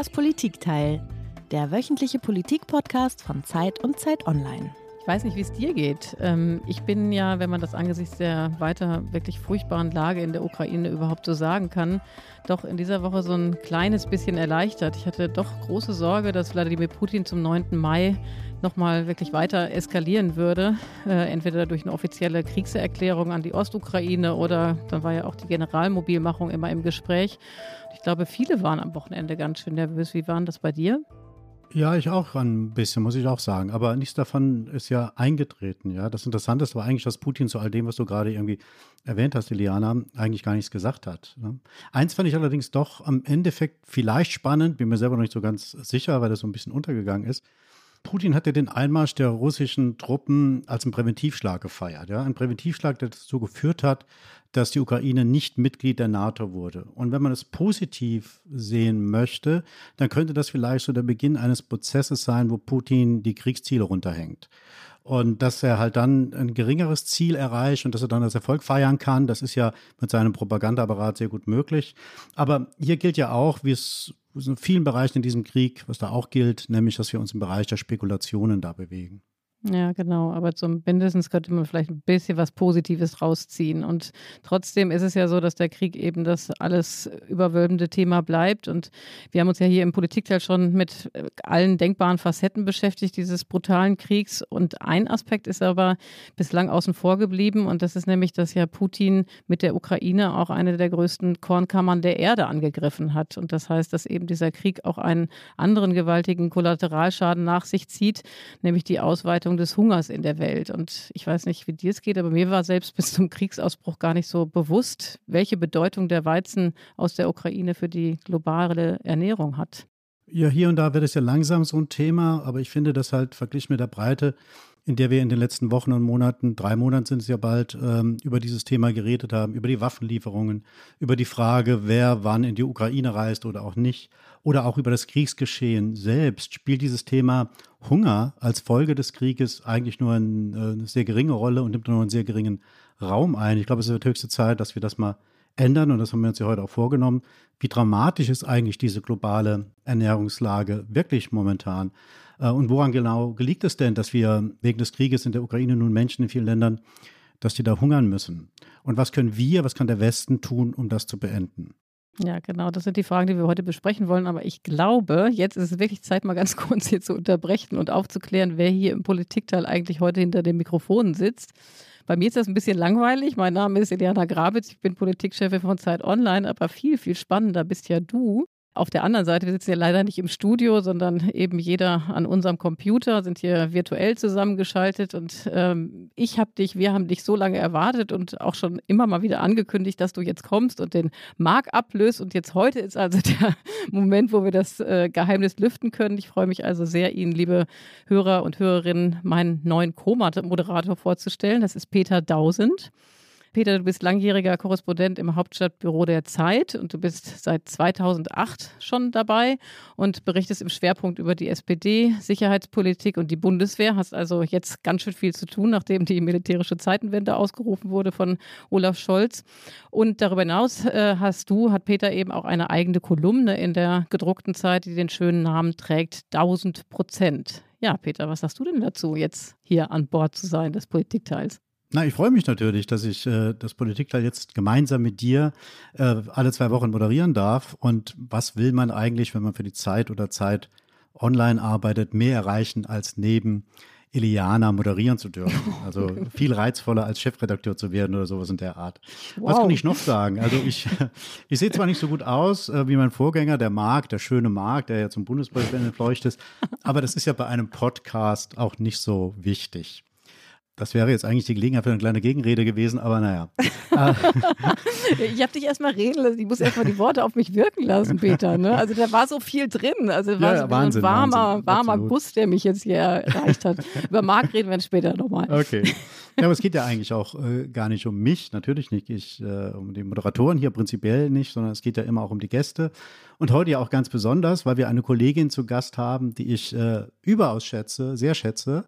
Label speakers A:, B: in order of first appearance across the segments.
A: Das Politikteil, der wöchentliche Politikpodcast von Zeit und Zeit Online.
B: Ich weiß nicht, wie es dir geht. Ähm, ich bin ja, wenn man das angesichts der weiter wirklich furchtbaren Lage in der Ukraine überhaupt so sagen kann, doch in dieser Woche so ein kleines bisschen erleichtert. Ich hatte doch große Sorge, dass Wladimir Putin zum 9. Mai nochmal wirklich weiter eskalieren würde. Äh, entweder durch eine offizielle Kriegserklärung an die Ostukraine oder dann war ja auch die Generalmobilmachung immer im Gespräch. Ich glaube, viele waren am Wochenende ganz schön nervös. Wie waren das bei dir?
C: Ja, ich auch ein bisschen, muss ich auch sagen. Aber nichts davon ist ja eingetreten. Ja, das Interessante war eigentlich, dass Putin zu all dem, was du gerade irgendwie erwähnt hast, Iliana, eigentlich gar nichts gesagt hat. Ne? Eins fand ich allerdings doch am Endeffekt vielleicht spannend, bin mir selber noch nicht so ganz sicher, weil das so ein bisschen untergegangen ist. Putin hat ja den Einmarsch der russischen Truppen als einen Präventivschlag gefeiert. Ja? Ein Präventivschlag, der dazu geführt hat, dass die Ukraine nicht Mitglied der NATO wurde. Und wenn man es positiv sehen möchte, dann könnte das vielleicht so der Beginn eines Prozesses sein, wo Putin die Kriegsziele runterhängt. Und dass er halt dann ein geringeres Ziel erreicht und dass er dann als Erfolg feiern kann, das ist ja mit seinem Propagandaapparat sehr gut möglich. Aber hier gilt ja auch, wie es in vielen Bereichen in diesem Krieg, was da auch gilt, nämlich, dass wir uns im Bereich der Spekulationen da bewegen.
B: Ja, genau. Aber zum könnte man vielleicht ein bisschen was Positives rausziehen. Und trotzdem ist es ja so, dass der Krieg eben das alles überwölbende Thema bleibt. Und wir haben uns ja hier im Politikteil schon mit äh, allen denkbaren Facetten beschäftigt, dieses brutalen Kriegs. Und ein Aspekt ist aber bislang außen vor geblieben. Und das ist nämlich, dass ja Putin mit der Ukraine auch eine der größten Kornkammern der Erde angegriffen hat. Und das heißt, dass eben dieser Krieg auch einen anderen gewaltigen Kollateralschaden nach sich zieht, nämlich die Ausweitung Ausbreitung des Hungers in der Welt. Und ich weiß nicht, wie dir es geht, aber mir war selbst bis zum Kriegsausbruch gar nicht so bewusst, welche Bedeutung der Weizen aus der Ukraine für die globale Ernährung hat.
C: Ja, hier und da wird es ja langsam so ein Thema, aber ich finde das halt verglichen mit der Breite in der wir in den letzten Wochen und Monaten, drei Monaten sind es ja bald, ähm, über dieses Thema geredet haben, über die Waffenlieferungen, über die Frage, wer wann in die Ukraine reist oder auch nicht, oder auch über das Kriegsgeschehen selbst, spielt dieses Thema Hunger als Folge des Krieges eigentlich nur ein, äh, eine sehr geringe Rolle und nimmt nur einen sehr geringen Raum ein. Ich glaube, es wird höchste Zeit, dass wir das mal ändern und das haben wir uns ja heute auch vorgenommen. Wie dramatisch ist eigentlich diese globale Ernährungslage wirklich momentan? Äh, und woran genau liegt es denn, dass wir wegen des Krieges in der Ukraine nun Menschen in vielen Ländern, dass die da hungern müssen? Und was können wir, was kann der Westen tun, um das zu beenden?
B: Ja, genau, das sind die Fragen, die wir heute besprechen wollen. Aber ich glaube, jetzt ist es wirklich Zeit, mal ganz kurz hier zu unterbrechen und aufzuklären, wer hier im Politikteil eigentlich heute hinter dem Mikrofon sitzt. Bei mir ist das ein bisschen langweilig. Mein Name ist Eliana Grabitz, ich bin Politikchefin von Zeit Online, aber viel, viel spannender bist ja du. Auf der anderen Seite, wir sitzen ja leider nicht im Studio, sondern eben jeder an unserem Computer, sind hier virtuell zusammengeschaltet. Und ähm, ich habe dich, wir haben dich so lange erwartet und auch schon immer mal wieder angekündigt, dass du jetzt kommst und den Mark ablöst. Und jetzt heute ist also der Moment, wo wir das äh, Geheimnis lüften können. Ich freue mich also sehr, Ihnen, liebe Hörer und Hörerinnen, meinen neuen Co-Moderator vorzustellen. Das ist Peter Dausend. Peter, du bist langjähriger Korrespondent im Hauptstadtbüro der Zeit und du bist seit 2008 schon dabei und berichtest im Schwerpunkt über die SPD, Sicherheitspolitik und die Bundeswehr. Hast also jetzt ganz schön viel zu tun, nachdem die militärische Zeitenwende ausgerufen wurde von Olaf Scholz. Und darüber hinaus äh, hast du, hat Peter eben auch eine eigene Kolumne in der gedruckten Zeit, die den schönen Namen trägt, 1000 Prozent. Ja, Peter, was sagst du denn dazu, jetzt hier an Bord zu sein des Politikteils?
C: Na, ich freue mich natürlich, dass ich äh, das Politikteil jetzt gemeinsam mit dir äh, alle zwei Wochen moderieren darf. Und was will man eigentlich, wenn man für die Zeit oder Zeit online arbeitet, mehr erreichen als neben Iliana moderieren zu dürfen. Also viel reizvoller als Chefredakteur zu werden oder sowas in der Art. Wow. Was kann ich noch sagen? Also ich, ich sehe zwar nicht so gut aus äh, wie mein Vorgänger, der Marc, der schöne Marc, der ja zum Bundespräsidenten entfleucht ist, aber das ist ja bei einem Podcast auch nicht so wichtig. Das wäre jetzt eigentlich die Gelegenheit für eine kleine Gegenrede gewesen, aber naja.
B: ich habe dich erstmal reden lassen. Ich muss erstmal die Worte auf mich wirken lassen, Peter. Ne? Also da war so viel drin. Also war ja, so Wahnsinn, ein warmer, Wahnsinn, warmer Guss, der mich jetzt hier erreicht hat. Über Marc reden wir später nochmal.
C: Okay. Ja, aber es geht ja eigentlich auch äh, gar nicht um mich, natürlich nicht ich, äh, um die Moderatoren hier prinzipiell nicht, sondern es geht ja immer auch um die Gäste. Und heute ja auch ganz besonders, weil wir eine Kollegin zu Gast haben, die ich äh, überaus schätze, sehr schätze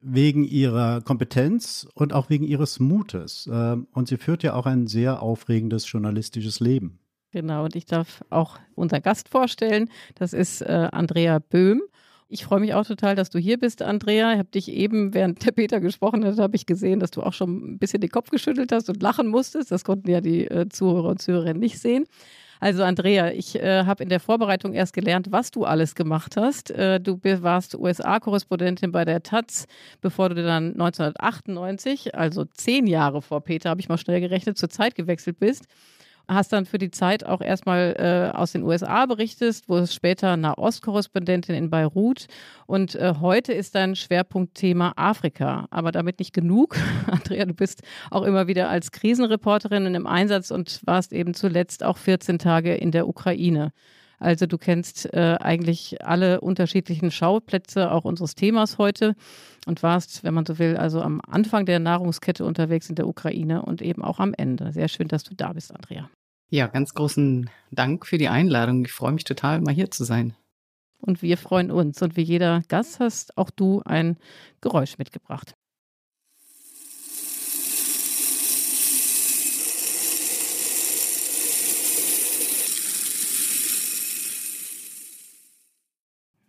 C: wegen ihrer Kompetenz und auch wegen ihres Mutes. Ähm, und sie führt ja auch ein sehr aufregendes journalistisches Leben.
B: Genau, und ich darf auch unseren Gast vorstellen. Das ist äh, Andrea Böhm. Ich freue mich auch total, dass du hier bist, Andrea. Ich habe dich eben, während der Peter gesprochen hat, habe ich gesehen, dass du auch schon ein bisschen den Kopf geschüttelt hast und lachen musstest. Das konnten ja die äh, Zuhörer und Zuhörerinnen nicht sehen. Also Andrea, ich äh, habe in der Vorbereitung erst gelernt, was du alles gemacht hast. Äh, du warst USA-Korrespondentin bei der Taz, bevor du dann 1998, also zehn Jahre vor Peter, habe ich mal schnell gerechnet, zur Zeit gewechselt bist hast dann für die Zeit auch erstmal äh, aus den USA berichtet, wo es später Nahostkorrespondentin in Beirut und äh, heute ist dein Schwerpunktthema Afrika. Aber damit nicht genug. Andrea, du bist auch immer wieder als Krisenreporterin in einem Einsatz und warst eben zuletzt auch 14 Tage in der Ukraine. Also du kennst äh, eigentlich alle unterschiedlichen Schauplätze auch unseres Themas heute und warst, wenn man so will, also am Anfang der Nahrungskette unterwegs in der Ukraine und eben auch am Ende. Sehr schön, dass du da bist, Andrea.
D: Ja, ganz großen Dank für die Einladung. Ich freue mich total, mal hier zu sein.
B: Und wir freuen uns. Und wie jeder Gast hast auch du ein Geräusch mitgebracht.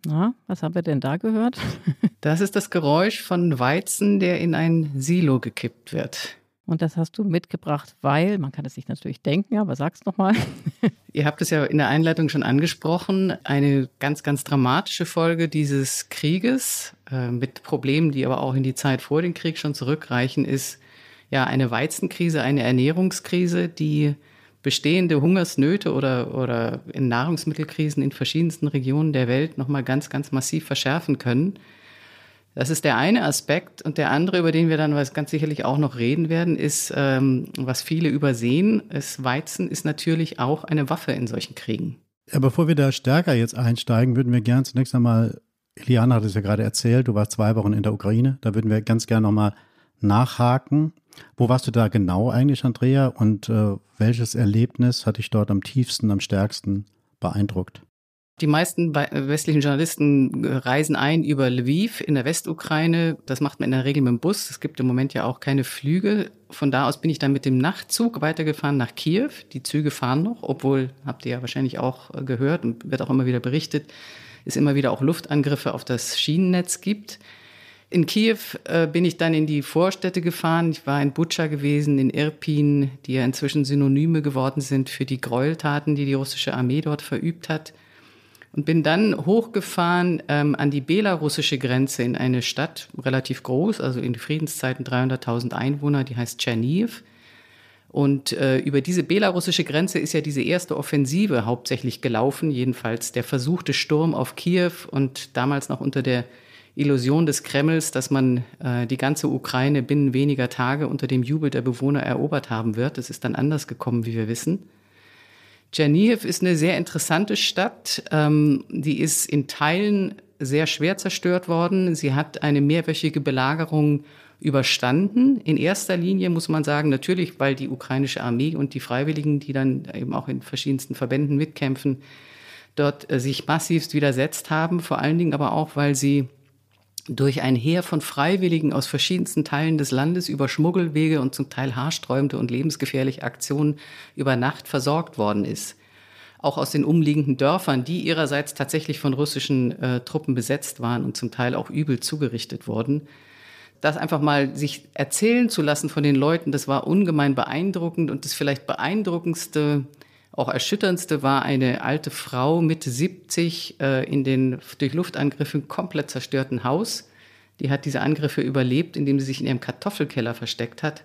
B: Na, was haben wir denn da gehört?
D: Das ist das Geräusch von Weizen, der in ein Silo gekippt wird.
B: Und das hast du mitgebracht, weil, man kann es sich natürlich denken, aber sag's nochmal.
D: Ihr habt es ja in der Einleitung schon angesprochen, eine ganz, ganz dramatische Folge dieses Krieges äh, mit Problemen, die aber auch in die Zeit vor dem Krieg schon zurückreichen, ist ja eine Weizenkrise, eine Ernährungskrise, die bestehende Hungersnöte oder, oder in Nahrungsmittelkrisen in verschiedensten Regionen der Welt nochmal ganz, ganz massiv verschärfen können. Das ist der eine Aspekt. Und der andere, über den wir dann ganz sicherlich auch noch reden werden, ist, ähm, was viele übersehen, ist, Weizen ist natürlich auch eine Waffe in solchen Kriegen.
C: Ja, bevor wir da stärker jetzt einsteigen, würden wir gern zunächst einmal, Eliana hat es ja gerade erzählt, du warst zwei Wochen in der Ukraine, da würden wir ganz gerne nochmal nachhaken. Wo warst du da genau eigentlich, Andrea? Und äh, welches Erlebnis hat dich dort am tiefsten, am stärksten beeindruckt?
D: Die meisten westlichen Journalisten äh, reisen ein über Lviv in der Westukraine. Das macht man in der Regel mit dem Bus. Es gibt im Moment ja auch keine Flüge. Von da aus bin ich dann mit dem Nachtzug weitergefahren nach Kiew. Die Züge fahren noch, obwohl, habt ihr ja wahrscheinlich auch äh, gehört und wird auch immer wieder berichtet, es immer wieder auch Luftangriffe auf das Schienennetz gibt. In Kiew äh, bin ich dann in die Vorstädte gefahren. Ich war in Butscha gewesen, in Irpin, die ja inzwischen Synonyme geworden sind für die Gräueltaten, die die russische Armee dort verübt hat und bin dann hochgefahren ähm, an die belarussische Grenze in eine Stadt, relativ groß, also in Friedenszeiten 300.000 Einwohner, die heißt Tscherniv. Und äh, über diese belarussische Grenze ist ja diese erste Offensive hauptsächlich gelaufen, jedenfalls der versuchte Sturm auf Kiew und damals noch unter der Illusion des Kremls, dass man äh, die ganze Ukraine binnen weniger Tage unter dem Jubel der Bewohner erobert haben wird. Das ist dann anders gekommen, wie wir wissen. Tschernihiv ist eine sehr interessante Stadt. Ähm, die ist in Teilen sehr schwer zerstört worden. Sie hat eine mehrwöchige Belagerung überstanden. In erster Linie muss man sagen, natürlich, weil die ukrainische Armee und die Freiwilligen, die dann eben auch in verschiedensten Verbänden mitkämpfen, dort äh, sich massivst widersetzt haben. Vor allen Dingen aber auch, weil sie durch ein Heer von Freiwilligen aus verschiedensten Teilen des Landes über Schmuggelwege und zum Teil haarsträubende und lebensgefährliche Aktionen über Nacht versorgt worden ist. Auch aus den umliegenden Dörfern, die ihrerseits tatsächlich von russischen äh, Truppen besetzt waren und zum Teil auch übel zugerichtet wurden. Das einfach mal sich erzählen zu lassen von den Leuten, das war ungemein beeindruckend und das vielleicht beeindruckendste auch erschütterndste war eine alte Frau Mitte 70 äh, in den durch Luftangriffen komplett zerstörten Haus. Die hat diese Angriffe überlebt, indem sie sich in ihrem Kartoffelkeller versteckt hat.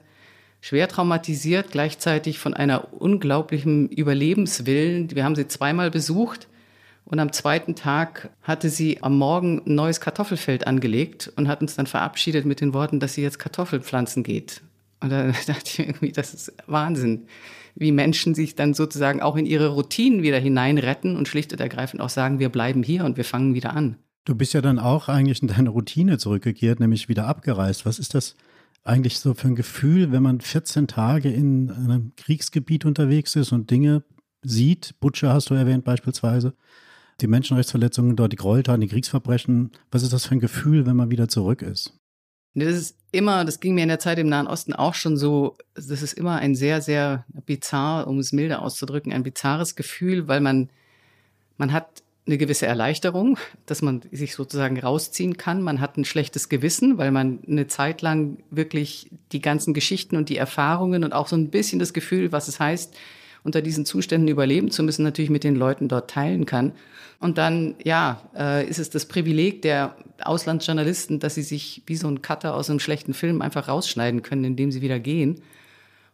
D: Schwer traumatisiert, gleichzeitig von einer unglaublichen Überlebenswillen. Wir haben sie zweimal besucht und am zweiten Tag hatte sie am Morgen ein neues Kartoffelfeld angelegt und hat uns dann verabschiedet mit den Worten, dass sie jetzt Kartoffeln pflanzen geht. Und da dachte ich irgendwie, das ist Wahnsinn wie Menschen sich dann sozusagen auch in ihre Routinen wieder hineinretten und schlicht und ergreifend auch sagen, wir bleiben hier und wir fangen wieder an.
C: Du bist ja dann auch eigentlich in deine Routine zurückgekehrt, nämlich wieder abgereist. Was ist das eigentlich so für ein Gefühl, wenn man 14 Tage in einem Kriegsgebiet unterwegs ist und Dinge sieht? Butcher hast du erwähnt beispielsweise. Die Menschenrechtsverletzungen dort, die Gräueltaten, die Kriegsverbrechen. Was ist das für ein Gefühl, wenn man wieder zurück ist?
D: Das ist immer, das ging mir in der Zeit im Nahen Osten auch schon so, das ist immer ein sehr, sehr bizarr, um es milder auszudrücken, ein bizarres Gefühl, weil man, man hat eine gewisse Erleichterung, dass man sich sozusagen rausziehen kann. Man hat ein schlechtes Gewissen, weil man eine Zeit lang wirklich die ganzen Geschichten und die Erfahrungen und auch so ein bisschen das Gefühl, was es heißt, unter diesen Zuständen überleben zu müssen, natürlich mit den Leuten dort teilen kann. Und dann, ja, äh, ist es das Privileg der Auslandsjournalisten, dass sie sich wie so ein Cutter aus einem schlechten Film einfach rausschneiden können, indem sie wieder gehen.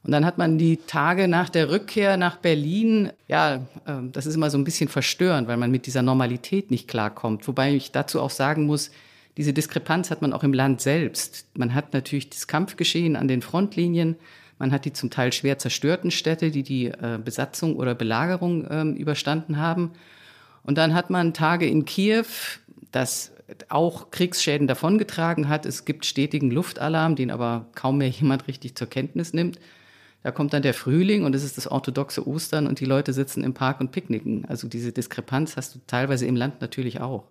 D: Und dann hat man die Tage nach der Rückkehr nach Berlin, ja, äh, das ist immer so ein bisschen verstörend, weil man mit dieser Normalität nicht klarkommt. Wobei ich dazu auch sagen muss, diese Diskrepanz hat man auch im Land selbst. Man hat natürlich das Kampfgeschehen an den Frontlinien, man hat die zum Teil schwer zerstörten Städte, die die äh, Besatzung oder Belagerung ähm, überstanden haben. Und dann hat man Tage in Kiew, das auch Kriegsschäden davongetragen hat. Es gibt stetigen Luftalarm, den aber kaum mehr jemand richtig zur Kenntnis nimmt. Da kommt dann der Frühling und es ist das orthodoxe Ostern und die Leute sitzen im Park und picknicken. Also diese Diskrepanz hast du teilweise im Land natürlich auch.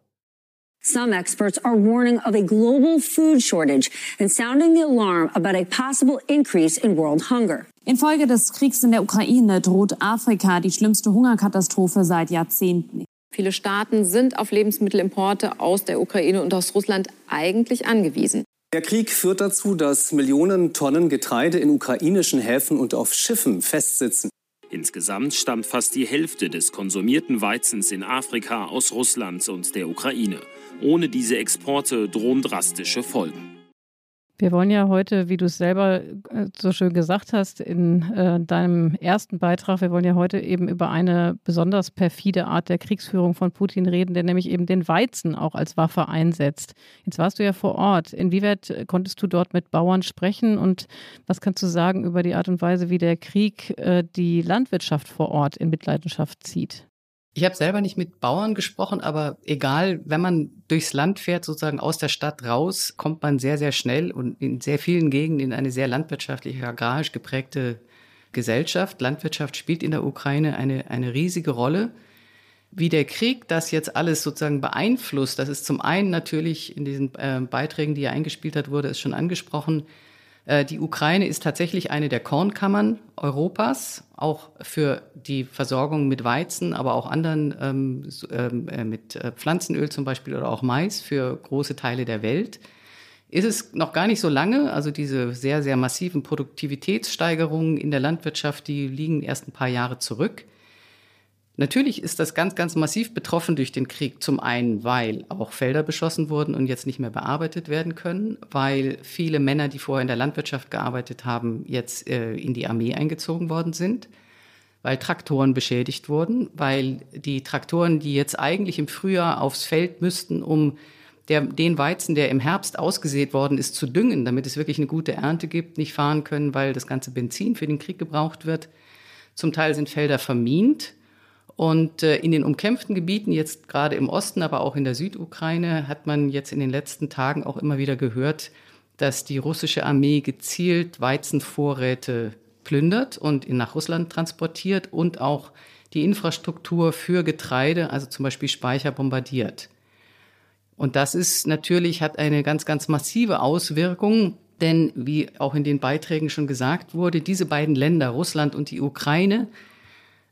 E: Some experts are warning of a global food shortage and sounding the alarm about a possible increase in world hunger.
F: Infolge des Kriegs in der Ukraine droht Afrika die schlimmste Hungerkatastrophe seit Jahrzehnten.
G: Viele Staaten sind auf Lebensmittelimporte aus der Ukraine und aus Russland eigentlich angewiesen.
H: Der Krieg führt dazu, dass Millionen Tonnen Getreide in ukrainischen Häfen und auf Schiffen festsitzen.
I: Insgesamt stammt fast die Hälfte des konsumierten Weizens in Afrika aus Russland und der Ukraine. Ohne diese Exporte drohen drastische Folgen.
B: Wir wollen ja heute, wie du es selber äh, so schön gesagt hast, in äh, deinem ersten Beitrag, wir wollen ja heute eben über eine besonders perfide Art der Kriegsführung von Putin reden, der nämlich eben den Weizen auch als Waffe einsetzt. Jetzt warst du ja vor Ort. Inwieweit konntest du dort mit Bauern sprechen und was kannst du sagen über die Art und Weise, wie der Krieg äh, die Landwirtschaft vor Ort in Mitleidenschaft zieht?
D: Ich habe selber nicht mit Bauern gesprochen, aber egal, wenn man durchs Land fährt, sozusagen aus der Stadt raus, kommt man sehr, sehr schnell und in sehr vielen Gegenden in eine sehr landwirtschaftlich, agrarisch geprägte Gesellschaft. Landwirtschaft spielt in der Ukraine eine, eine riesige Rolle. Wie der Krieg das jetzt alles sozusagen beeinflusst, das ist zum einen natürlich in diesen äh, Beiträgen, die er eingespielt hat, wurde es schon angesprochen, die Ukraine ist tatsächlich eine der Kornkammern Europas, auch für die Versorgung mit Weizen, aber auch anderen ähm, ähm, äh, mit äh, Pflanzenöl zum Beispiel oder auch Mais für große Teile der Welt. Ist es noch gar nicht so lange, also diese sehr, sehr massiven Produktivitätssteigerungen in der Landwirtschaft, die liegen erst ein paar Jahre zurück. Natürlich ist das ganz, ganz massiv betroffen durch den Krieg. Zum einen, weil auch Felder beschossen wurden und jetzt nicht mehr bearbeitet werden können, weil viele Männer, die vorher in der Landwirtschaft gearbeitet haben, jetzt äh, in die Armee eingezogen worden sind, weil Traktoren beschädigt wurden, weil die Traktoren, die jetzt eigentlich im Frühjahr aufs Feld müssten, um der, den Weizen, der im Herbst ausgesät worden ist, zu düngen, damit es wirklich eine gute Ernte gibt, nicht fahren können, weil das ganze Benzin für den Krieg gebraucht wird. Zum Teil sind Felder vermint und äh, in den umkämpften Gebieten, jetzt gerade im Osten, aber auch in der Südukraine, hat man jetzt in den letzten Tagen auch immer wieder gehört, dass die russische Armee gezielt Weizenvorräte plündert und nach Russland transportiert und auch die Infrastruktur für Getreide, also zum Beispiel Speicher, bombardiert. Und das ist natürlich, hat eine ganz, ganz massive Auswirkung, denn wie auch in den Beiträgen schon gesagt wurde, diese beiden Länder, Russland und die Ukraine,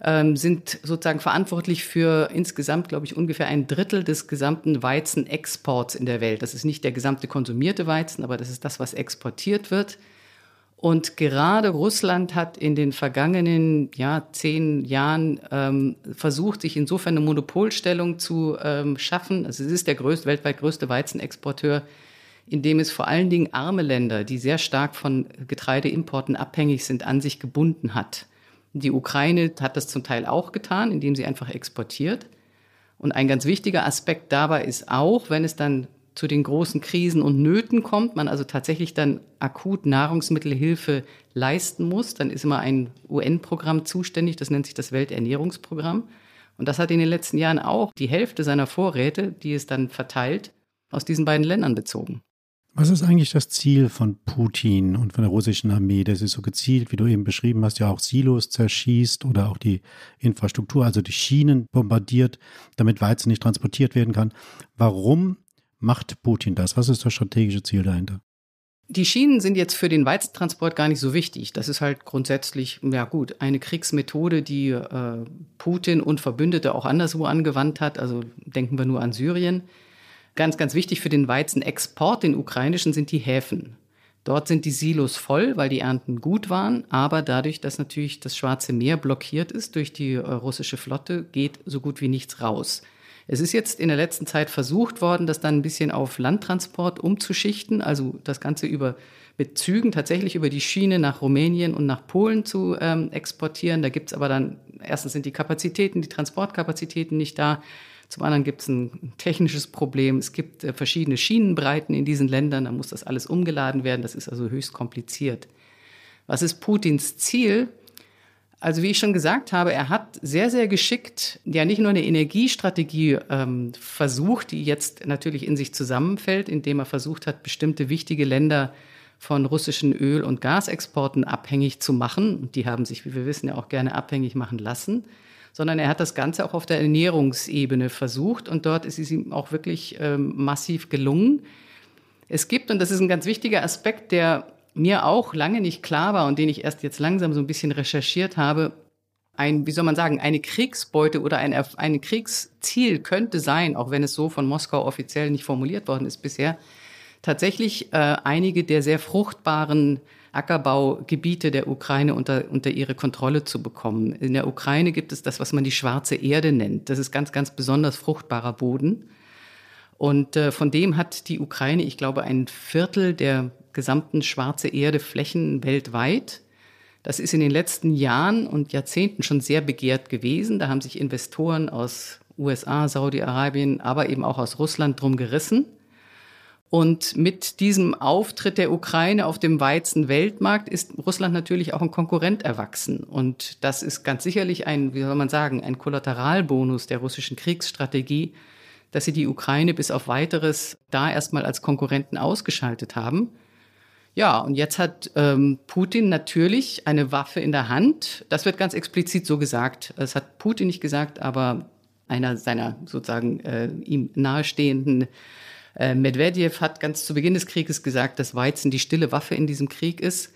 D: ähm, sind sozusagen verantwortlich für insgesamt, glaube ich, ungefähr ein Drittel des gesamten Weizenexports in der Welt. Das ist nicht der gesamte konsumierte Weizen, aber das ist das, was exportiert wird. Und gerade Russland hat in den vergangenen ja, zehn Jahren ähm, versucht, sich insofern eine Monopolstellung zu ähm, schaffen. Also es ist der größte, weltweit größte Weizenexporteur, indem es vor allen Dingen arme Länder, die sehr stark von Getreideimporten abhängig sind, an sich gebunden hat. Die Ukraine hat das zum Teil auch getan, indem sie einfach exportiert. Und ein ganz wichtiger Aspekt dabei ist auch, wenn es dann zu den großen Krisen und Nöten kommt, man also tatsächlich dann akut Nahrungsmittelhilfe leisten muss, dann ist immer ein UN-Programm zuständig, das nennt sich das Welternährungsprogramm. Und das hat in den letzten Jahren auch die Hälfte seiner Vorräte, die es dann verteilt, aus diesen beiden Ländern bezogen.
C: Was ist eigentlich das Ziel von Putin und von der russischen Armee, der sie so gezielt, wie du eben beschrieben hast, ja auch Silos zerschießt oder auch die Infrastruktur, also die Schienen bombardiert, damit Weizen nicht transportiert werden kann? Warum macht Putin das? Was ist das strategische Ziel dahinter?
D: Die Schienen sind jetzt für den Weizentransport gar nicht so wichtig. Das ist halt grundsätzlich, ja gut, eine Kriegsmethode, die äh, Putin und Verbündete auch anderswo angewandt hat. Also denken wir nur an Syrien. Ganz, ganz wichtig für den Weizenexport, den ukrainischen, sind die Häfen. Dort sind die Silos voll, weil die Ernten gut waren, aber dadurch, dass natürlich das Schwarze Meer blockiert ist durch die äh, russische Flotte, geht so gut wie nichts raus. Es ist jetzt in der letzten Zeit versucht worden, das dann ein bisschen auf Landtransport umzuschichten, also das Ganze über mit Zügen tatsächlich über die Schiene nach Rumänien und nach Polen zu ähm, exportieren. Da gibt es aber dann, erstens sind die Kapazitäten, die Transportkapazitäten nicht da. Zum anderen gibt es ein technisches Problem. Es gibt äh, verschiedene Schienenbreiten in diesen Ländern. Da muss das alles umgeladen werden. Das ist also höchst kompliziert. Was ist Putins Ziel? Also wie ich schon gesagt habe, er hat sehr, sehr geschickt ja nicht nur eine Energiestrategie ähm, versucht, die jetzt natürlich in sich zusammenfällt, indem er versucht hat, bestimmte wichtige Länder von russischen Öl- und Gasexporten abhängig zu machen. Die haben sich, wie wir wissen, ja auch gerne abhängig machen lassen. Sondern er hat das Ganze auch auf der Ernährungsebene versucht und dort ist es ihm auch wirklich ähm, massiv gelungen. Es gibt, und das ist ein ganz wichtiger Aspekt, der mir auch lange nicht klar war und den ich erst jetzt langsam so ein bisschen recherchiert habe, ein, wie soll man sagen, eine Kriegsbeute oder ein, ein Kriegsziel könnte sein, auch wenn es so von Moskau offiziell nicht formuliert worden ist bisher, tatsächlich äh, einige der sehr fruchtbaren Ackerbaugebiete der Ukraine unter, unter ihre Kontrolle zu bekommen. In der Ukraine gibt es das, was man die schwarze Erde nennt. Das ist ganz, ganz besonders fruchtbarer Boden. Und äh, von dem hat die Ukraine, ich glaube, ein Viertel der gesamten schwarze Erde Flächen weltweit. Das ist in den letzten Jahren und Jahrzehnten schon sehr begehrt gewesen. Da haben sich Investoren aus USA, Saudi-Arabien, aber eben auch aus Russland drum gerissen. Und mit diesem Auftritt der Ukraine auf dem Weizen-Weltmarkt ist Russland natürlich auch ein Konkurrent erwachsen. Und das ist ganz sicherlich ein, wie soll man sagen, ein Kollateralbonus der russischen Kriegsstrategie, dass sie die Ukraine bis auf weiteres da erstmal als Konkurrenten ausgeschaltet haben. Ja, und jetzt hat ähm, Putin natürlich eine Waffe in der Hand. Das wird ganz explizit so gesagt. Das hat Putin nicht gesagt, aber einer seiner sozusagen äh, ihm nahestehenden äh, Medvedev hat ganz zu Beginn des Krieges gesagt, dass Weizen die stille Waffe in diesem Krieg ist.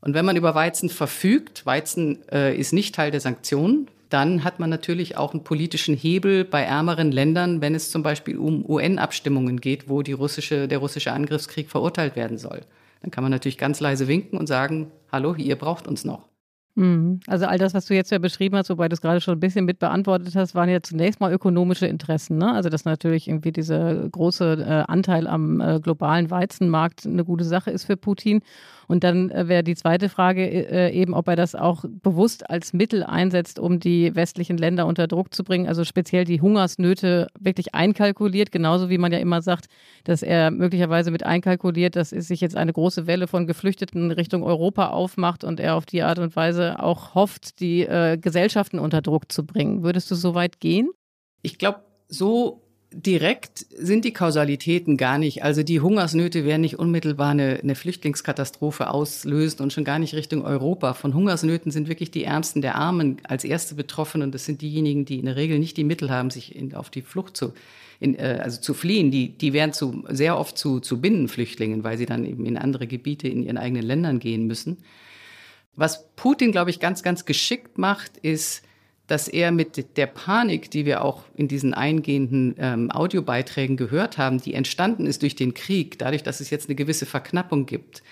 D: Und wenn man über Weizen verfügt, Weizen äh, ist nicht Teil der Sanktionen, dann hat man natürlich auch einen politischen Hebel bei ärmeren Ländern, wenn es zum Beispiel um UN-Abstimmungen geht, wo russische, der russische Angriffskrieg verurteilt werden soll. Dann kann man natürlich ganz leise winken und sagen, hallo, ihr braucht uns noch.
B: Mhm. Also all das, was du jetzt ja beschrieben hast, wobei du es gerade schon ein bisschen mit beantwortet hast, waren ja zunächst mal ökonomische Interessen. Ne? Also dass natürlich irgendwie dieser große äh, Anteil am äh, globalen Weizenmarkt eine gute Sache ist für Putin. Und dann äh, wäre die zweite Frage äh, eben, ob er das auch bewusst als Mittel einsetzt, um die westlichen Länder unter Druck zu bringen, also speziell die Hungersnöte wirklich einkalkuliert, genauso wie man ja immer sagt, dass er möglicherweise mit einkalkuliert, dass sich jetzt eine große Welle von Geflüchteten Richtung Europa aufmacht und er auf die Art und Weise auch hofft, die äh, Gesellschaften unter Druck zu bringen. Würdest du so weit gehen?
D: Ich glaube, so direkt sind die Kausalitäten gar nicht. Also die Hungersnöte werden nicht unmittelbar eine, eine, Flüchtlingskatastrophe auslösen und schon gar nicht Richtung Europa. Von Hungersnöten sind wirklich die Ärmsten der Armen als erste betroffen und das sind diejenigen, die in der Regel nicht die Mittel haben, sich in, auf die Flucht zu, in, äh, also zu fliehen. Die, die werden zu, sehr oft zu, zu Binnenflüchtlingen, weil sie dann eben in andere Gebiete in ihren eigenen Ländern gehen müssen. Was Putin, glaube ich, ganz, ganz geschickt macht, ist, dass er mit der Panik, die wir auch in diesen eingehenden ähm, Audiobeiträgen gehört haben, die entstanden ist durch den Krieg, dadurch, dass es jetzt eine gewisse Verknappung gibt,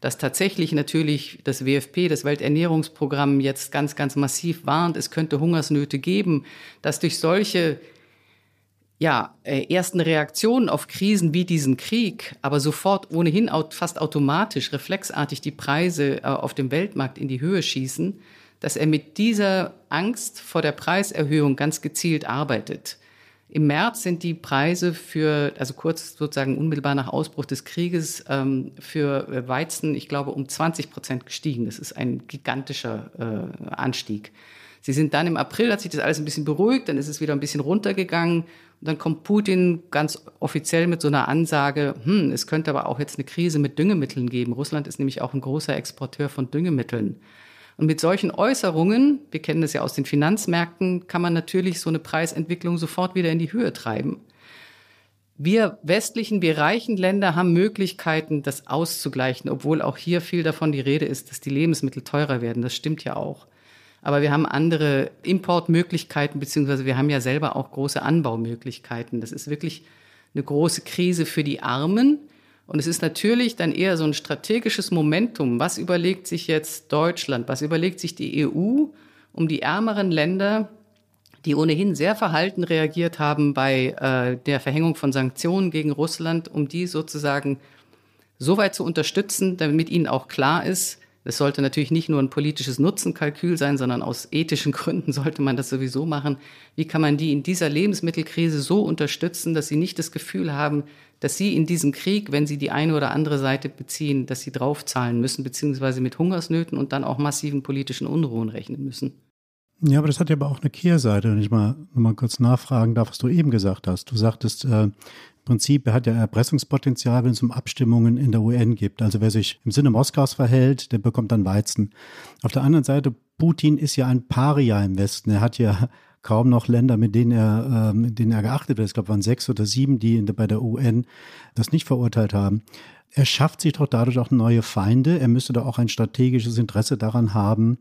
D: dass tatsächlich natürlich das WFP, das Welternährungsprogramm jetzt ganz, ganz massiv warnt, es könnte Hungersnöte geben, dass durch solche ja, äh, ersten Reaktionen auf Krisen wie diesen Krieg, aber sofort ohnehin fast automatisch, reflexartig die Preise äh, auf dem Weltmarkt in die Höhe schießen, dass er mit dieser Angst vor der Preiserhöhung ganz gezielt arbeitet. Im März sind die Preise für, also kurz sozusagen unmittelbar nach Ausbruch des Krieges, ähm, für äh, Weizen, ich glaube, um 20 Prozent gestiegen. Das ist ein gigantischer Anstieg. Sie sind dann im April, hat sich das alles ein bisschen beruhigt, dann ist es wieder ein bisschen runtergegangen. Und dann kommt Putin ganz offiziell mit so einer Ansage, hm, es könnte aber auch jetzt eine Krise mit Düngemitteln geben. Russland ist nämlich auch ein großer Exporteur von Düngemitteln. Und mit solchen Äußerungen, wir kennen das ja aus den Finanzmärkten, kann man natürlich so eine Preisentwicklung sofort wieder in die Höhe treiben. Wir westlichen, wir reichen Länder haben Möglichkeiten, das auszugleichen, obwohl auch hier viel davon die Rede ist, dass die Lebensmittel teurer werden. Das stimmt ja auch. Aber wir haben andere Importmöglichkeiten, beziehungsweise wir haben ja selber auch große Anbaumöglichkeiten. Das ist wirklich eine große Krise für die Armen. Und es ist natürlich dann eher so ein strategisches Momentum. Was überlegt sich jetzt Deutschland? Was überlegt sich die EU, um die ärmeren Länder die ohnehin sehr verhalten reagiert haben bei äh, der Verhängung von Sanktionen gegen Russland, um die sozusagen so weit zu unterstützen, damit ihnen auch klar ist, es sollte natürlich nicht nur ein politisches Nutzenkalkül sein, sondern aus ethischen Gründen sollte man das sowieso machen. Wie kann man die in dieser Lebensmittelkrise so unterstützen, dass sie nicht das Gefühl haben, dass sie in diesem Krieg, wenn sie die eine oder andere Seite beziehen, dass sie draufzahlen müssen, beziehungsweise mit Hungersnöten und dann auch massiven politischen Unruhen rechnen müssen?
C: Ja, aber das hat ja aber auch eine Kehrseite, wenn ich mal, mal kurz nachfragen darf, was du eben gesagt hast. Du sagtest, äh, Prinzip hat ja Erpressungspotenzial, wenn es um Abstimmungen in der UN gibt. Also wer sich im Sinne Moskaus verhält, der bekommt dann Weizen. Auf der anderen Seite, Putin ist ja ein Paria im Westen. Er hat ja kaum noch Länder, mit denen er, äh, mit denen er geachtet wird. Ich glaube, waren sechs oder sieben, die in, bei der UN das nicht verurteilt haben. Er schafft sich doch dadurch auch neue Feinde. Er müsste da auch ein strategisches Interesse daran haben,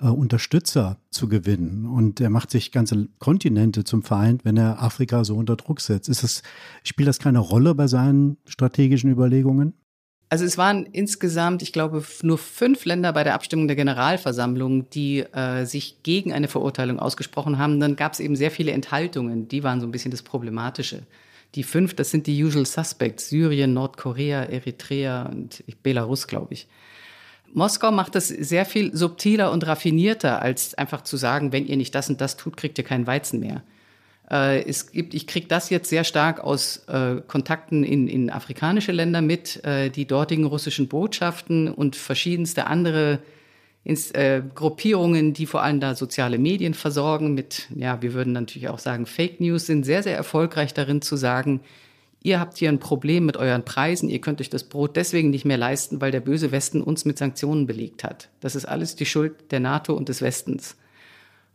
C: äh, Unterstützer zu gewinnen. Und er macht sich ganze Kontinente zum Feind, wenn er Afrika so unter Druck setzt. Ist es, spielt das keine Rolle bei seinen strategischen Überlegungen?
D: Also es waren insgesamt, ich glaube, nur fünf Länder bei der Abstimmung der Generalversammlung, die äh, sich gegen eine Verurteilung ausgesprochen haben. Dann gab es eben sehr viele Enthaltungen. Die waren so ein bisschen das Problematische. Die fünf, das sind die Usual Suspects. Syrien, Nordkorea, Eritrea und Belarus, glaube ich. Moskau macht das sehr viel subtiler und raffinierter, als einfach zu sagen, wenn ihr nicht das und das tut, kriegt ihr keinen Weizen mehr. Äh, es gibt, ich kriege das jetzt sehr stark aus äh, Kontakten in, in afrikanische Länder mit, äh, die dortigen russischen Botschaften und verschiedenste andere ins, äh, Gruppierungen, die vor allem da soziale Medien versorgen mit, ja, wir würden natürlich auch sagen, Fake News, sind sehr, sehr erfolgreich darin zu sagen, ihr habt hier ein Problem mit euren Preisen, ihr könnt euch das Brot deswegen nicht mehr leisten, weil der böse Westen uns mit Sanktionen belegt hat. Das ist alles die Schuld der NATO und des Westens.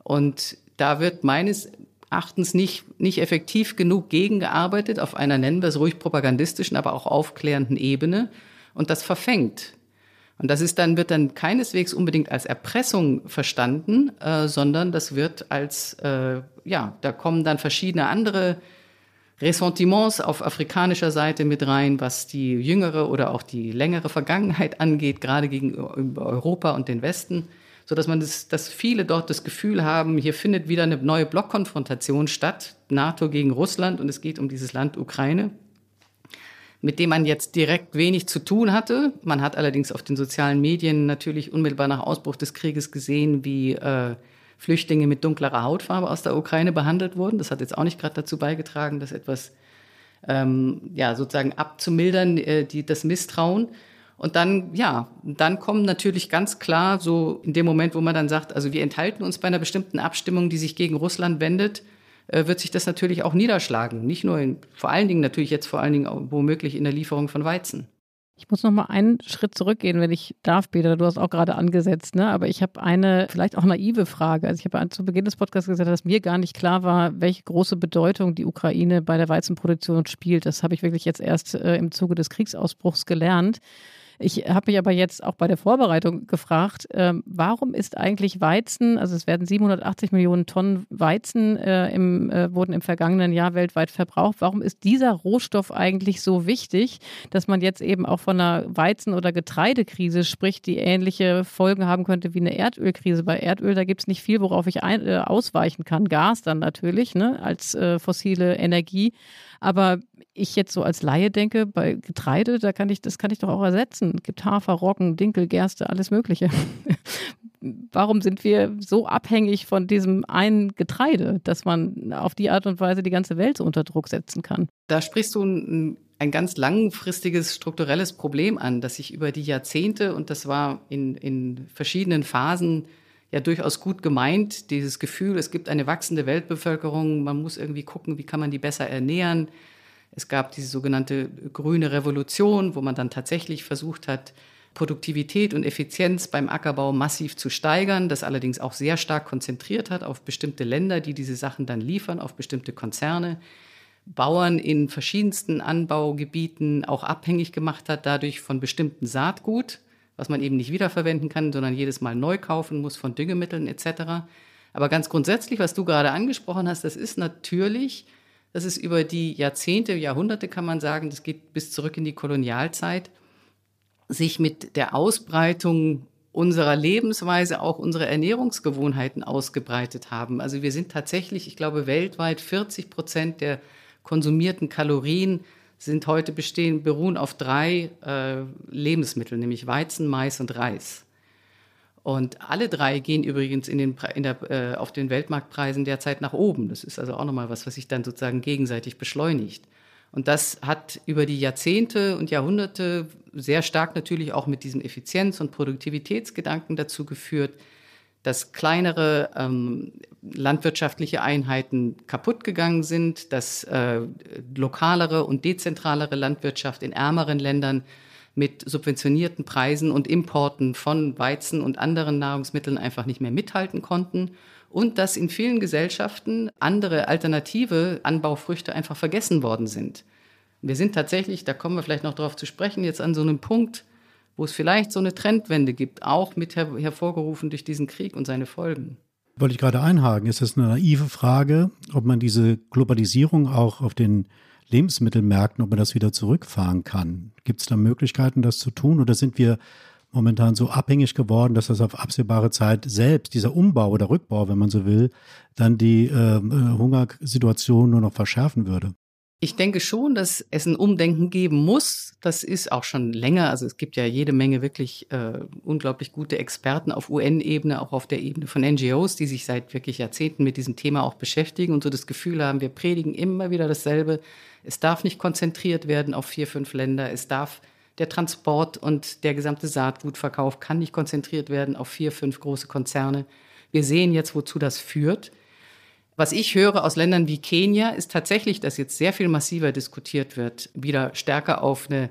D: Und da wird meines Erachtens nicht, nicht effektiv genug gegengearbeitet auf einer, nennen wir es ruhig propagandistischen, aber auch aufklärenden Ebene. Und das verfängt. Und das ist dann, wird dann keineswegs unbedingt als Erpressung verstanden, äh, sondern das wird als, äh, ja, da kommen dann verschiedene andere Ressentiments auf afrikanischer Seite mit rein, was die jüngere oder auch die längere Vergangenheit angeht, gerade gegenüber Europa und den Westen, so dass man das, dass viele dort das Gefühl haben, hier findet wieder eine neue Blockkonfrontation statt, NATO gegen Russland und es geht um dieses Land Ukraine, mit dem man jetzt direkt wenig zu tun hatte. Man hat allerdings auf den sozialen Medien natürlich unmittelbar nach Ausbruch des Krieges gesehen, wie äh, Flüchtlinge mit dunklerer Hautfarbe aus der Ukraine behandelt wurden. Das hat jetzt auch nicht gerade dazu beigetragen, das etwas ähm, ja, sozusagen abzumildern, äh, die, das Misstrauen. Und dann, ja, dann kommen natürlich ganz klar so in dem Moment, wo man dann sagt, also wir enthalten uns bei einer bestimmten Abstimmung, die sich gegen Russland wendet, äh, wird sich das natürlich auch niederschlagen. Nicht nur in, vor allen Dingen natürlich jetzt vor allen Dingen womöglich in der Lieferung von Weizen.
B: Ich muss noch mal einen Schritt zurückgehen, wenn ich darf, Peter. Du hast auch gerade angesetzt, ne? Aber ich habe eine vielleicht auch naive Frage. Also ich habe zu Beginn des Podcasts gesagt, dass mir gar nicht klar war, welche große Bedeutung die Ukraine bei der Weizenproduktion spielt. Das habe ich wirklich jetzt erst äh, im Zuge des Kriegsausbruchs gelernt. Ich habe mich aber jetzt auch bei der Vorbereitung gefragt, ähm, warum ist eigentlich Weizen, also es werden 780 Millionen Tonnen Weizen äh, im, äh, wurden im vergangenen Jahr weltweit verbraucht, warum ist dieser Rohstoff eigentlich so wichtig, dass man jetzt eben auch von einer Weizen- oder Getreidekrise spricht, die ähnliche Folgen haben könnte wie eine Erdölkrise. Bei Erdöl, da gibt es nicht viel, worauf ich ein, äh, ausweichen kann. Gas dann natürlich, ne, als äh, fossile Energie. Aber ich jetzt so als Laie denke, bei Getreide, da kann ich, das kann ich doch auch ersetzen. Es gibt Hafer, Roggen, Dinkel, Gerste, alles Mögliche. Warum sind wir so abhängig von diesem einen Getreide, dass man auf die Art und Weise die ganze Welt so unter Druck setzen kann?
D: Da sprichst du ein, ein ganz langfristiges strukturelles Problem an, das sich über die Jahrzehnte, und das war in, in verschiedenen Phasen ja durchaus gut gemeint, dieses Gefühl, es gibt eine wachsende Weltbevölkerung, man muss irgendwie gucken, wie kann man die besser ernähren. Es gab diese sogenannte grüne Revolution, wo man dann tatsächlich versucht hat, Produktivität und Effizienz beim Ackerbau massiv zu steigern, das allerdings auch sehr stark konzentriert hat auf bestimmte Länder, die diese Sachen dann liefern, auf bestimmte Konzerne. Bauern in verschiedensten Anbaugebieten auch abhängig gemacht hat, dadurch von bestimmten Saatgut, was man eben nicht wiederverwenden kann, sondern jedes Mal neu kaufen muss von Düngemitteln etc. Aber ganz grundsätzlich, was du gerade angesprochen hast, das ist natürlich, das ist über die Jahrzehnte, Jahrhunderte kann man sagen, das geht bis zurück in die Kolonialzeit, sich mit der Ausbreitung unserer Lebensweise auch unsere Ernährungsgewohnheiten ausgebreitet haben. Also wir sind tatsächlich, ich glaube, weltweit 40 Prozent der konsumierten Kalorien sind heute bestehen, beruhen auf drei äh, Lebensmitteln, nämlich Weizen, Mais und Reis. Und alle drei gehen übrigens in den, in der, äh, auf den Weltmarktpreisen derzeit nach oben. Das ist also auch nochmal was, was sich dann sozusagen gegenseitig beschleunigt. Und das hat über die Jahrzehnte und Jahrhunderte sehr stark natürlich auch mit diesem Effizienz- und Produktivitätsgedanken dazu geführt, dass kleinere ähm, landwirtschaftliche Einheiten kaputt gegangen sind, dass äh, lokalere und dezentralere Landwirtschaft in ärmeren Ländern mit subventionierten Preisen und Importen von Weizen und anderen Nahrungsmitteln einfach nicht mehr mithalten konnten und dass in vielen Gesellschaften andere alternative Anbaufrüchte einfach vergessen worden sind. Wir sind tatsächlich, da kommen wir vielleicht noch darauf zu sprechen, jetzt an so einem Punkt, wo es vielleicht so eine Trendwende gibt, auch mit her hervorgerufen durch diesen Krieg und seine Folgen.
C: Wollte ich gerade einhaken, ist das eine naive Frage, ob man diese Globalisierung auch auf den Lebensmittelmärkten, ob man das wieder zurückfahren kann? Gibt es da Möglichkeiten, das zu tun? Oder sind wir momentan so abhängig geworden, dass das auf absehbare Zeit selbst, dieser Umbau oder Rückbau, wenn man so will, dann die äh, Hungersituation nur noch verschärfen würde?
D: Ich denke schon, dass es ein Umdenken geben muss. Das ist auch schon länger. Also es gibt ja jede Menge wirklich äh, unglaublich gute Experten auf UN-Ebene, auch auf der Ebene von NGOs, die sich seit wirklich Jahrzehnten mit diesem Thema auch beschäftigen und so das Gefühl haben, wir predigen immer wieder dasselbe. Es darf nicht konzentriert werden auf vier, fünf Länder. Es darf der Transport und der gesamte Saatgutverkauf kann nicht konzentriert werden auf vier, fünf große Konzerne. Wir sehen jetzt, wozu das führt. Was ich höre aus Ländern wie Kenia, ist tatsächlich, dass jetzt sehr viel massiver diskutiert wird, wieder stärker auf eine,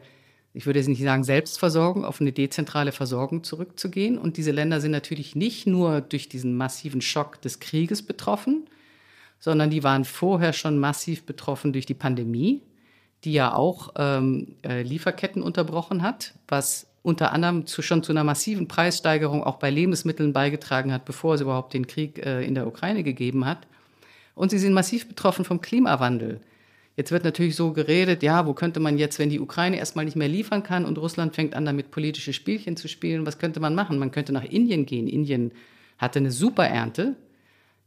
D: ich würde jetzt nicht sagen Selbstversorgung, auf eine dezentrale Versorgung zurückzugehen. Und diese Länder sind natürlich nicht nur durch diesen massiven Schock des Krieges betroffen, sondern die waren vorher schon massiv betroffen durch die Pandemie die ja auch ähm, äh, Lieferketten unterbrochen hat, was unter anderem zu, schon zu einer massiven Preissteigerung auch bei Lebensmitteln beigetragen hat, bevor es überhaupt den Krieg äh, in der Ukraine gegeben hat. Und sie sind massiv betroffen vom Klimawandel. Jetzt wird natürlich so geredet, ja, wo könnte man jetzt, wenn die Ukraine erstmal nicht mehr liefern kann und Russland fängt an, damit politische Spielchen zu spielen, was könnte man machen? Man könnte nach Indien gehen. Indien hatte eine super Ernte,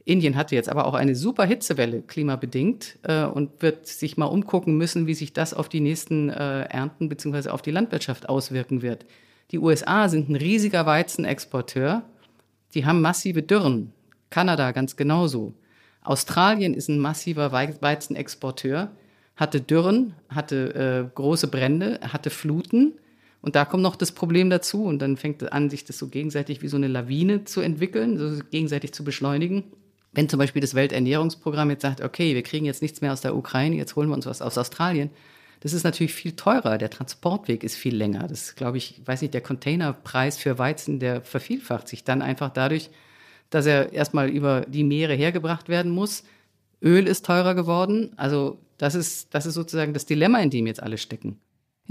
D: Indien hatte jetzt aber auch eine super Hitzewelle, klimabedingt, äh, und wird sich mal umgucken müssen, wie sich das auf die nächsten äh, Ernten bzw. auf die Landwirtschaft auswirken wird. Die USA sind ein riesiger Weizenexporteur. Die haben massive Dürren. Kanada ganz genauso. Australien ist ein massiver Weizenexporteur, hatte Dürren, hatte äh, große Brände, hatte Fluten. Und da kommt noch das Problem dazu. Und dann fängt an, sich das so gegenseitig wie so eine Lawine zu entwickeln, so gegenseitig zu beschleunigen. Wenn zum Beispiel das Welternährungsprogramm jetzt sagt, okay, wir kriegen jetzt nichts mehr aus der Ukraine, jetzt holen wir uns was aus Australien, das ist natürlich viel teurer. Der Transportweg ist viel länger. Das glaube ich, weiß nicht, der Containerpreis für Weizen, der vervielfacht sich dann einfach dadurch, dass er erstmal über die Meere hergebracht werden muss. Öl ist teurer geworden. Also das ist, das ist sozusagen das Dilemma, in dem jetzt alle stecken.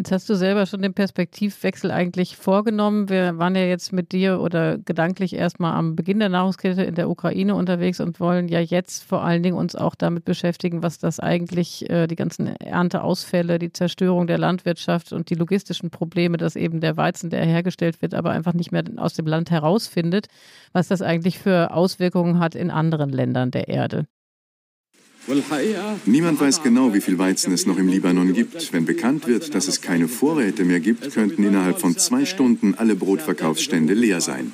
B: Jetzt hast du selber schon den Perspektivwechsel eigentlich vorgenommen. Wir waren ja jetzt mit dir oder gedanklich erstmal am Beginn der Nahrungskette in der Ukraine unterwegs und wollen ja jetzt vor allen Dingen uns auch damit beschäftigen, was das eigentlich, äh, die ganzen Ernteausfälle, die Zerstörung der Landwirtschaft und die logistischen Probleme, dass eben der Weizen, der hergestellt wird, aber einfach nicht mehr aus dem Land herausfindet, was das eigentlich für Auswirkungen hat in anderen Ländern der Erde.
J: Niemand weiß genau, wie viel Weizen es noch im Libanon gibt. Wenn bekannt wird, dass es keine Vorräte mehr gibt, könnten innerhalb von zwei Stunden alle Brotverkaufsstände leer sein.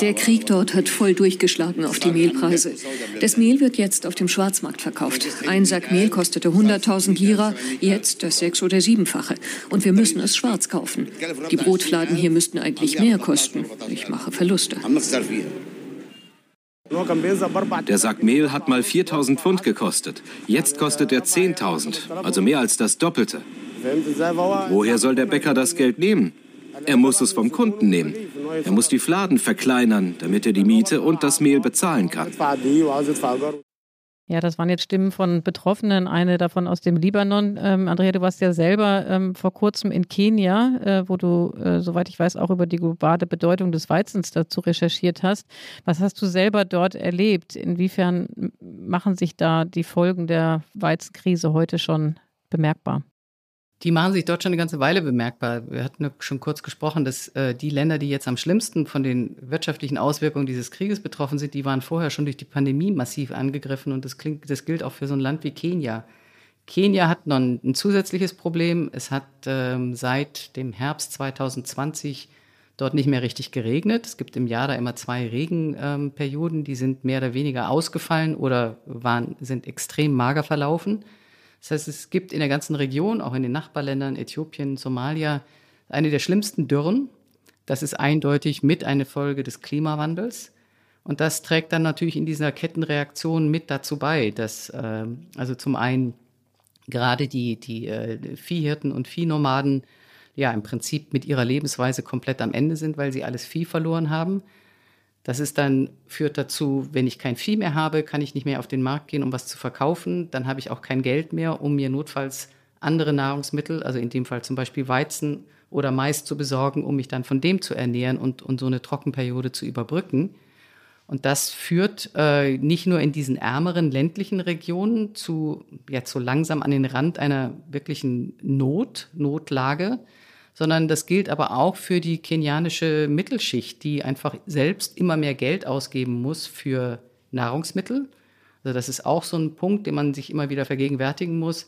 K: Der Krieg dort hat voll durchgeschlagen auf die Mehlpreise. Das Mehl wird jetzt auf dem Schwarzmarkt verkauft. Ein Sack Mehl kostete 100.000 Lira, jetzt das sechs- oder siebenfache. Und wir müssen es schwarz kaufen. Die Brotfladen hier müssten eigentlich mehr kosten. Ich mache Verluste.
L: Der Sack Mehl hat mal 4000 Pfund gekostet. Jetzt kostet er 10.000, also mehr als das Doppelte. Woher soll der Bäcker das Geld nehmen? Er muss es vom Kunden nehmen. Er muss die Fladen verkleinern, damit er die Miete und das Mehl bezahlen kann.
B: Ja, das waren jetzt Stimmen von Betroffenen, eine davon aus dem Libanon. Ähm, Andrea, du warst ja selber ähm, vor kurzem in Kenia, äh, wo du, äh, soweit ich weiß, auch über die globale Bedeutung des Weizens dazu recherchiert hast. Was hast du selber dort erlebt? Inwiefern machen sich da die Folgen der Weizenkrise heute schon bemerkbar?
D: Die machen sich dort schon eine ganze Weile bemerkbar. Wir hatten schon kurz gesprochen, dass äh, die Länder, die jetzt am schlimmsten von den wirtschaftlichen Auswirkungen dieses Krieges betroffen sind, die waren vorher schon durch die Pandemie massiv angegriffen. Und das, klingt, das gilt auch für so ein Land wie Kenia. Kenia hat noch ein, ein zusätzliches Problem. Es hat ähm, seit dem Herbst 2020 dort nicht mehr richtig geregnet. Es gibt im Jahr da immer zwei Regenperioden, ähm, die sind mehr oder weniger ausgefallen oder waren, sind extrem mager verlaufen. Das heißt, es gibt in der ganzen Region, auch in den Nachbarländern, Äthiopien, Somalia, eine der schlimmsten Dürren. Das ist eindeutig mit eine Folge des Klimawandels. Und das trägt dann natürlich in dieser Kettenreaktion mit dazu bei, dass äh, also zum einen gerade die, die äh, Viehhirten und Viehnomaden ja im Prinzip mit ihrer Lebensweise komplett am Ende sind, weil sie alles Vieh verloren haben. Das ist dann, führt dazu, wenn ich kein Vieh mehr habe, kann ich nicht mehr auf den Markt gehen, um was zu verkaufen. Dann habe ich auch kein Geld mehr, um mir notfalls andere Nahrungsmittel, also in dem Fall zum Beispiel Weizen oder Mais zu besorgen, um mich dann von dem zu ernähren und, und so eine Trockenperiode zu überbrücken. Und das führt äh, nicht nur in diesen ärmeren ländlichen Regionen zu jetzt so langsam an den Rand einer wirklichen Not, Notlage, sondern das gilt aber auch für die kenianische Mittelschicht, die einfach selbst immer mehr Geld ausgeben muss für Nahrungsmittel. Also das ist auch so ein Punkt, den man sich immer wieder vergegenwärtigen muss.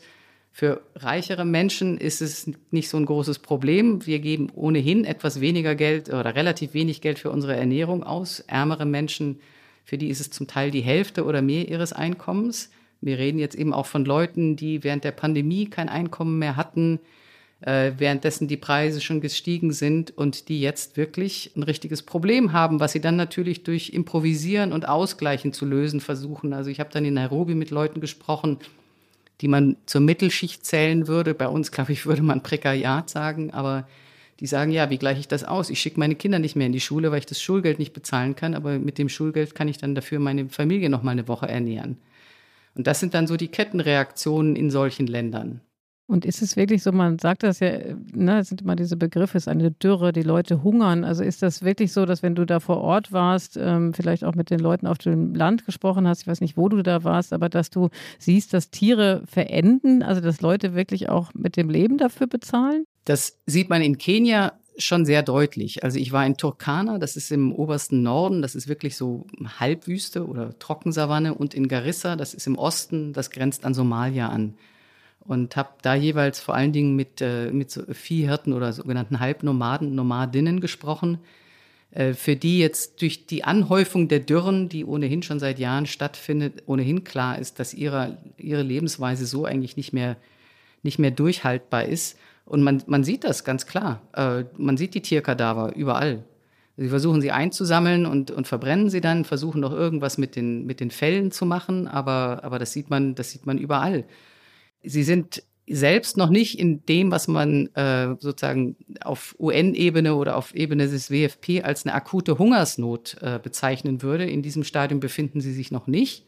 D: Für reichere Menschen ist es nicht so ein großes Problem. Wir geben ohnehin etwas weniger Geld oder relativ wenig Geld für unsere Ernährung aus. Ärmere Menschen, für die ist es zum Teil die Hälfte oder mehr ihres Einkommens. Wir reden jetzt eben auch von Leuten, die während der Pandemie kein Einkommen mehr hatten, äh, währenddessen die Preise schon gestiegen sind und die jetzt wirklich ein richtiges Problem haben, was sie dann natürlich durch Improvisieren und Ausgleichen zu lösen versuchen. Also ich habe dann in Nairobi mit Leuten gesprochen, die man zur Mittelschicht zählen würde. Bei uns, glaube ich, würde man Prekariat sagen, aber die sagen, ja, wie gleiche ich das aus? Ich schicke meine Kinder nicht mehr in die Schule, weil ich das Schulgeld nicht bezahlen kann, aber mit dem Schulgeld kann ich dann dafür meine Familie noch mal eine Woche ernähren. Und das sind dann so die Kettenreaktionen in solchen Ländern.
B: Und ist es wirklich so, man sagt das ja, ne, es sind immer diese Begriffe, es ist eine Dürre, die Leute hungern. Also ist das wirklich so, dass wenn du da vor Ort warst, ähm, vielleicht auch mit den Leuten auf dem Land gesprochen hast, ich weiß nicht, wo du da warst, aber dass du siehst, dass Tiere verenden, also dass Leute wirklich auch mit dem Leben dafür bezahlen?
D: Das sieht man in Kenia schon sehr deutlich. Also ich war in Turkana, das ist im obersten Norden, das ist wirklich so Halbwüste oder Trockensavanne und in Garissa, das ist im Osten, das grenzt an Somalia an und habe da jeweils vor allen Dingen mit, äh, mit so Viehhirten oder sogenannten Halbnomaden, Nomadinnen gesprochen, äh, für die jetzt durch die Anhäufung der Dürren, die ohnehin schon seit Jahren stattfindet, ohnehin klar ist, dass ihre, ihre Lebensweise so eigentlich nicht mehr, nicht mehr durchhaltbar ist. Und man, man sieht das ganz klar. Äh, man sieht die Tierkadaver überall. Sie versuchen sie einzusammeln und, und verbrennen sie dann, versuchen noch irgendwas mit den, mit den Fellen zu machen, aber, aber das, sieht man, das sieht man überall sie sind selbst noch nicht in dem, was man äh, sozusagen auf UN-Ebene oder auf Ebene des WFP als eine akute Hungersnot äh, bezeichnen würde. In diesem Stadium befinden sie sich noch nicht.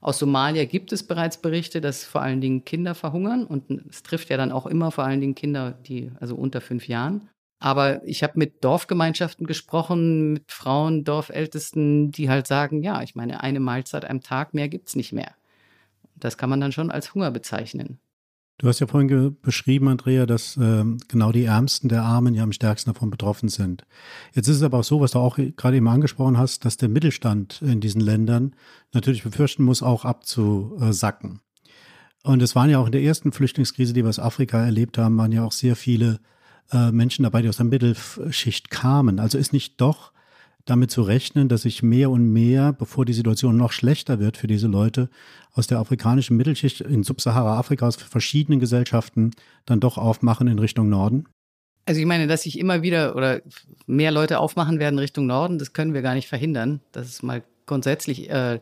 D: Aus Somalia gibt es bereits Berichte, dass vor allen Dingen Kinder verhungern und es trifft ja dann auch immer vor allen Dingen Kinder, die also unter fünf Jahren. Aber ich habe mit Dorfgemeinschaften gesprochen, mit Frauen, Dorfältesten, die halt sagen, ja, ich meine, eine Mahlzeit am Tag mehr gibt's nicht mehr. Das kann man dann schon als Hunger bezeichnen.
C: Du hast ja vorhin beschrieben, Andrea, dass ähm, genau die Ärmsten der Armen ja am stärksten davon betroffen sind. Jetzt ist es aber auch so, was du auch gerade eben angesprochen hast, dass der Mittelstand in diesen Ländern natürlich befürchten muss, auch abzusacken. Und es waren ja auch in der ersten Flüchtlingskrise, die wir aus Afrika erlebt haben, waren ja auch sehr viele äh, Menschen dabei, die aus der Mittelschicht kamen. Also ist nicht doch damit zu rechnen, dass sich mehr und mehr, bevor die Situation noch schlechter wird für diese Leute, aus der afrikanischen Mittelschicht in Subsahara-Afrika aus verschiedenen Gesellschaften dann doch aufmachen in Richtung Norden?
D: Also ich meine, dass sich immer wieder oder mehr Leute aufmachen werden Richtung Norden, das können wir gar nicht verhindern. Das ist mal grundsätzlich äh,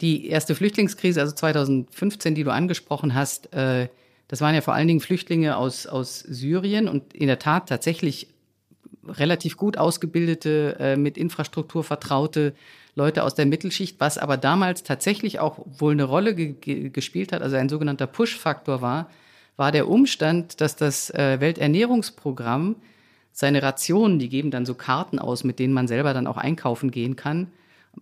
D: die erste Flüchtlingskrise, also 2015, die du angesprochen hast, äh, das waren ja vor allen Dingen Flüchtlinge aus, aus Syrien und in der Tat tatsächlich relativ gut ausgebildete, äh, mit Infrastruktur vertraute Leute aus der Mittelschicht, was aber damals tatsächlich auch wohl eine Rolle ge gespielt hat, also ein sogenannter Push-Faktor war, war der Umstand, dass das äh, Welternährungsprogramm seine Rationen, die geben dann so Karten aus, mit denen man selber dann auch einkaufen gehen kann,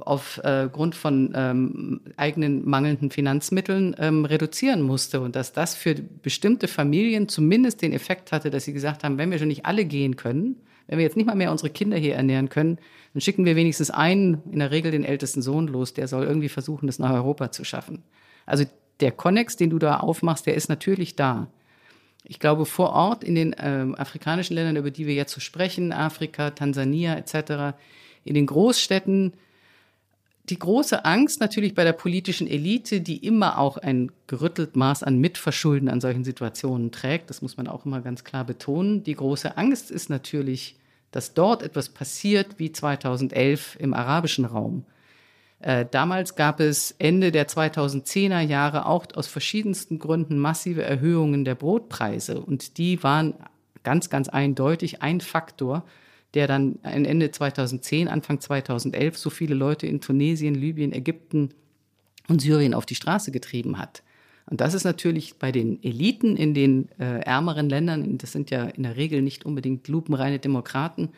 D: aufgrund äh, von ähm, eigenen mangelnden Finanzmitteln ähm, reduzieren musste. Und dass das für bestimmte Familien zumindest den Effekt hatte, dass sie gesagt haben, wenn wir schon nicht alle gehen können, wenn wir jetzt nicht mal mehr unsere Kinder hier ernähren können, dann schicken wir wenigstens einen, in der Regel den ältesten Sohn los, der soll irgendwie versuchen, das nach Europa zu schaffen. Also der Konnex, den du da aufmachst, der ist natürlich da. Ich glaube, vor Ort in den äh, afrikanischen Ländern, über die wir jetzt so sprechen, Afrika, Tansania etc., in den Großstädten, die große Angst natürlich bei der politischen Elite, die immer auch ein gerüttelt Maß an Mitverschulden an solchen Situationen trägt, das muss man auch immer ganz klar betonen. Die große Angst ist natürlich, dass dort etwas passiert wie 2011 im arabischen Raum. Äh, damals gab es Ende der 2010er Jahre auch aus verschiedensten Gründen massive Erhöhungen der Brotpreise und die waren ganz, ganz eindeutig ein Faktor, der dann Ende 2010, Anfang 2011 so viele Leute in Tunesien, Libyen, Ägypten und Syrien auf die Straße getrieben hat. Und das ist natürlich bei den Eliten in den äh, ärmeren Ländern, das sind ja in der Regel nicht unbedingt lupenreine Demokraten,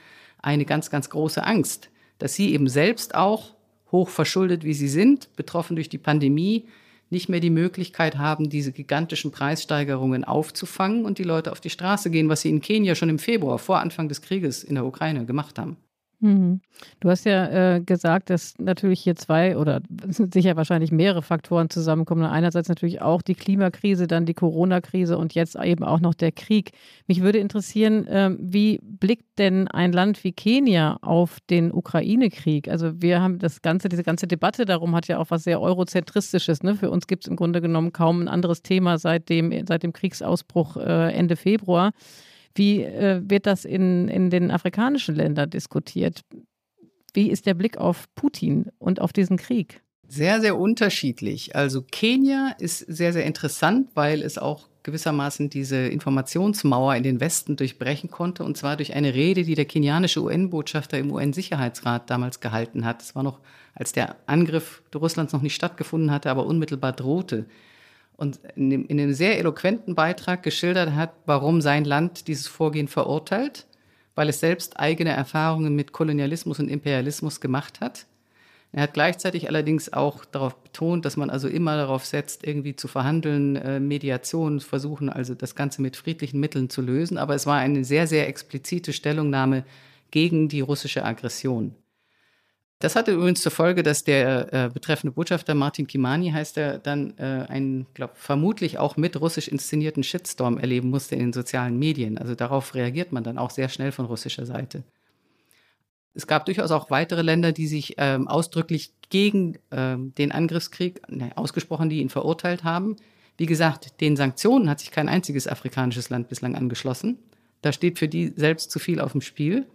D: eine ganz, ganz große Angst, dass sie eben selbst auch hoch verschuldet, wie sie sind, betroffen durch die Pandemie, nicht mehr die Möglichkeit haben, diese gigantischen Preissteigerungen aufzufangen und die Leute auf die Straße gehen, was sie in Kenia schon im Februar vor Anfang des Krieges in der Ukraine gemacht haben.
B: Mhm. Du hast ja äh, gesagt, dass natürlich hier zwei oder sicher wahrscheinlich mehrere Faktoren zusammenkommen. Einerseits natürlich auch die Klimakrise, dann die Corona-Krise und jetzt eben auch noch der Krieg. Mich würde interessieren, äh, wie blickt denn ein Land wie Kenia auf den Ukraine-Krieg? Also wir haben das ganze, diese ganze Debatte darum hat ja auch was sehr eurozentristisches. Ne? Für uns gibt es im Grunde genommen kaum ein anderes Thema seit dem, seit dem Kriegsausbruch äh, Ende Februar. Wie äh, wird das in, in den afrikanischen Ländern diskutiert? Wie ist der Blick auf Putin und auf diesen Krieg?
D: Sehr, sehr unterschiedlich. Also Kenia ist sehr, sehr interessant, weil es auch gewissermaßen diese Informationsmauer in den Westen durchbrechen konnte, und zwar durch eine Rede, die der kenianische UN-Botschafter im UN-Sicherheitsrat damals gehalten hat. Das war noch, als der Angriff Russlands noch nicht stattgefunden hatte, aber unmittelbar drohte und in, dem, in einem sehr eloquenten Beitrag geschildert hat, warum sein Land dieses Vorgehen verurteilt, weil es selbst eigene Erfahrungen mit Kolonialismus und Imperialismus gemacht hat. Er hat gleichzeitig allerdings auch darauf betont, dass man also immer darauf setzt, irgendwie zu verhandeln, äh, Mediation versuchen, also das Ganze mit friedlichen Mitteln zu lösen. Aber es war eine sehr, sehr explizite Stellungnahme gegen die russische Aggression. Das hatte übrigens zur Folge, dass der äh, betreffende Botschafter Martin Kimani heißt er dann äh, einen, glaube vermutlich auch mit russisch inszenierten Shitstorm erleben musste in den sozialen Medien. Also darauf reagiert man dann auch sehr schnell von russischer Seite. Es gab durchaus auch weitere Länder, die sich ähm, ausdrücklich gegen ähm, den Angriffskrieg ne, ausgesprochen, die ihn verurteilt haben. Wie gesagt, den Sanktionen hat sich kein einziges afrikanisches Land bislang angeschlossen. Da steht für die selbst zu viel auf dem Spiel.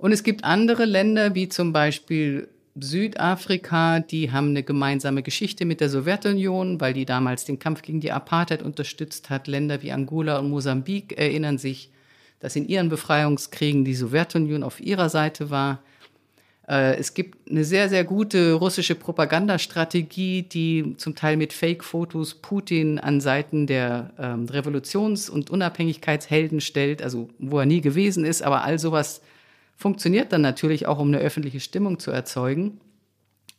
D: Und es gibt andere Länder, wie zum Beispiel Südafrika, die haben eine gemeinsame Geschichte mit der Sowjetunion, weil die damals den Kampf gegen die Apartheid unterstützt hat. Länder wie Angola und Mosambik erinnern sich, dass in ihren Befreiungskriegen die Sowjetunion auf ihrer Seite war. Äh, es gibt eine sehr, sehr gute russische Propagandastrategie, die zum Teil mit Fake-Fotos Putin an Seiten der ähm, Revolutions- und Unabhängigkeitshelden stellt, also wo er nie gewesen ist, aber all sowas funktioniert dann natürlich auch, um eine öffentliche Stimmung zu erzeugen.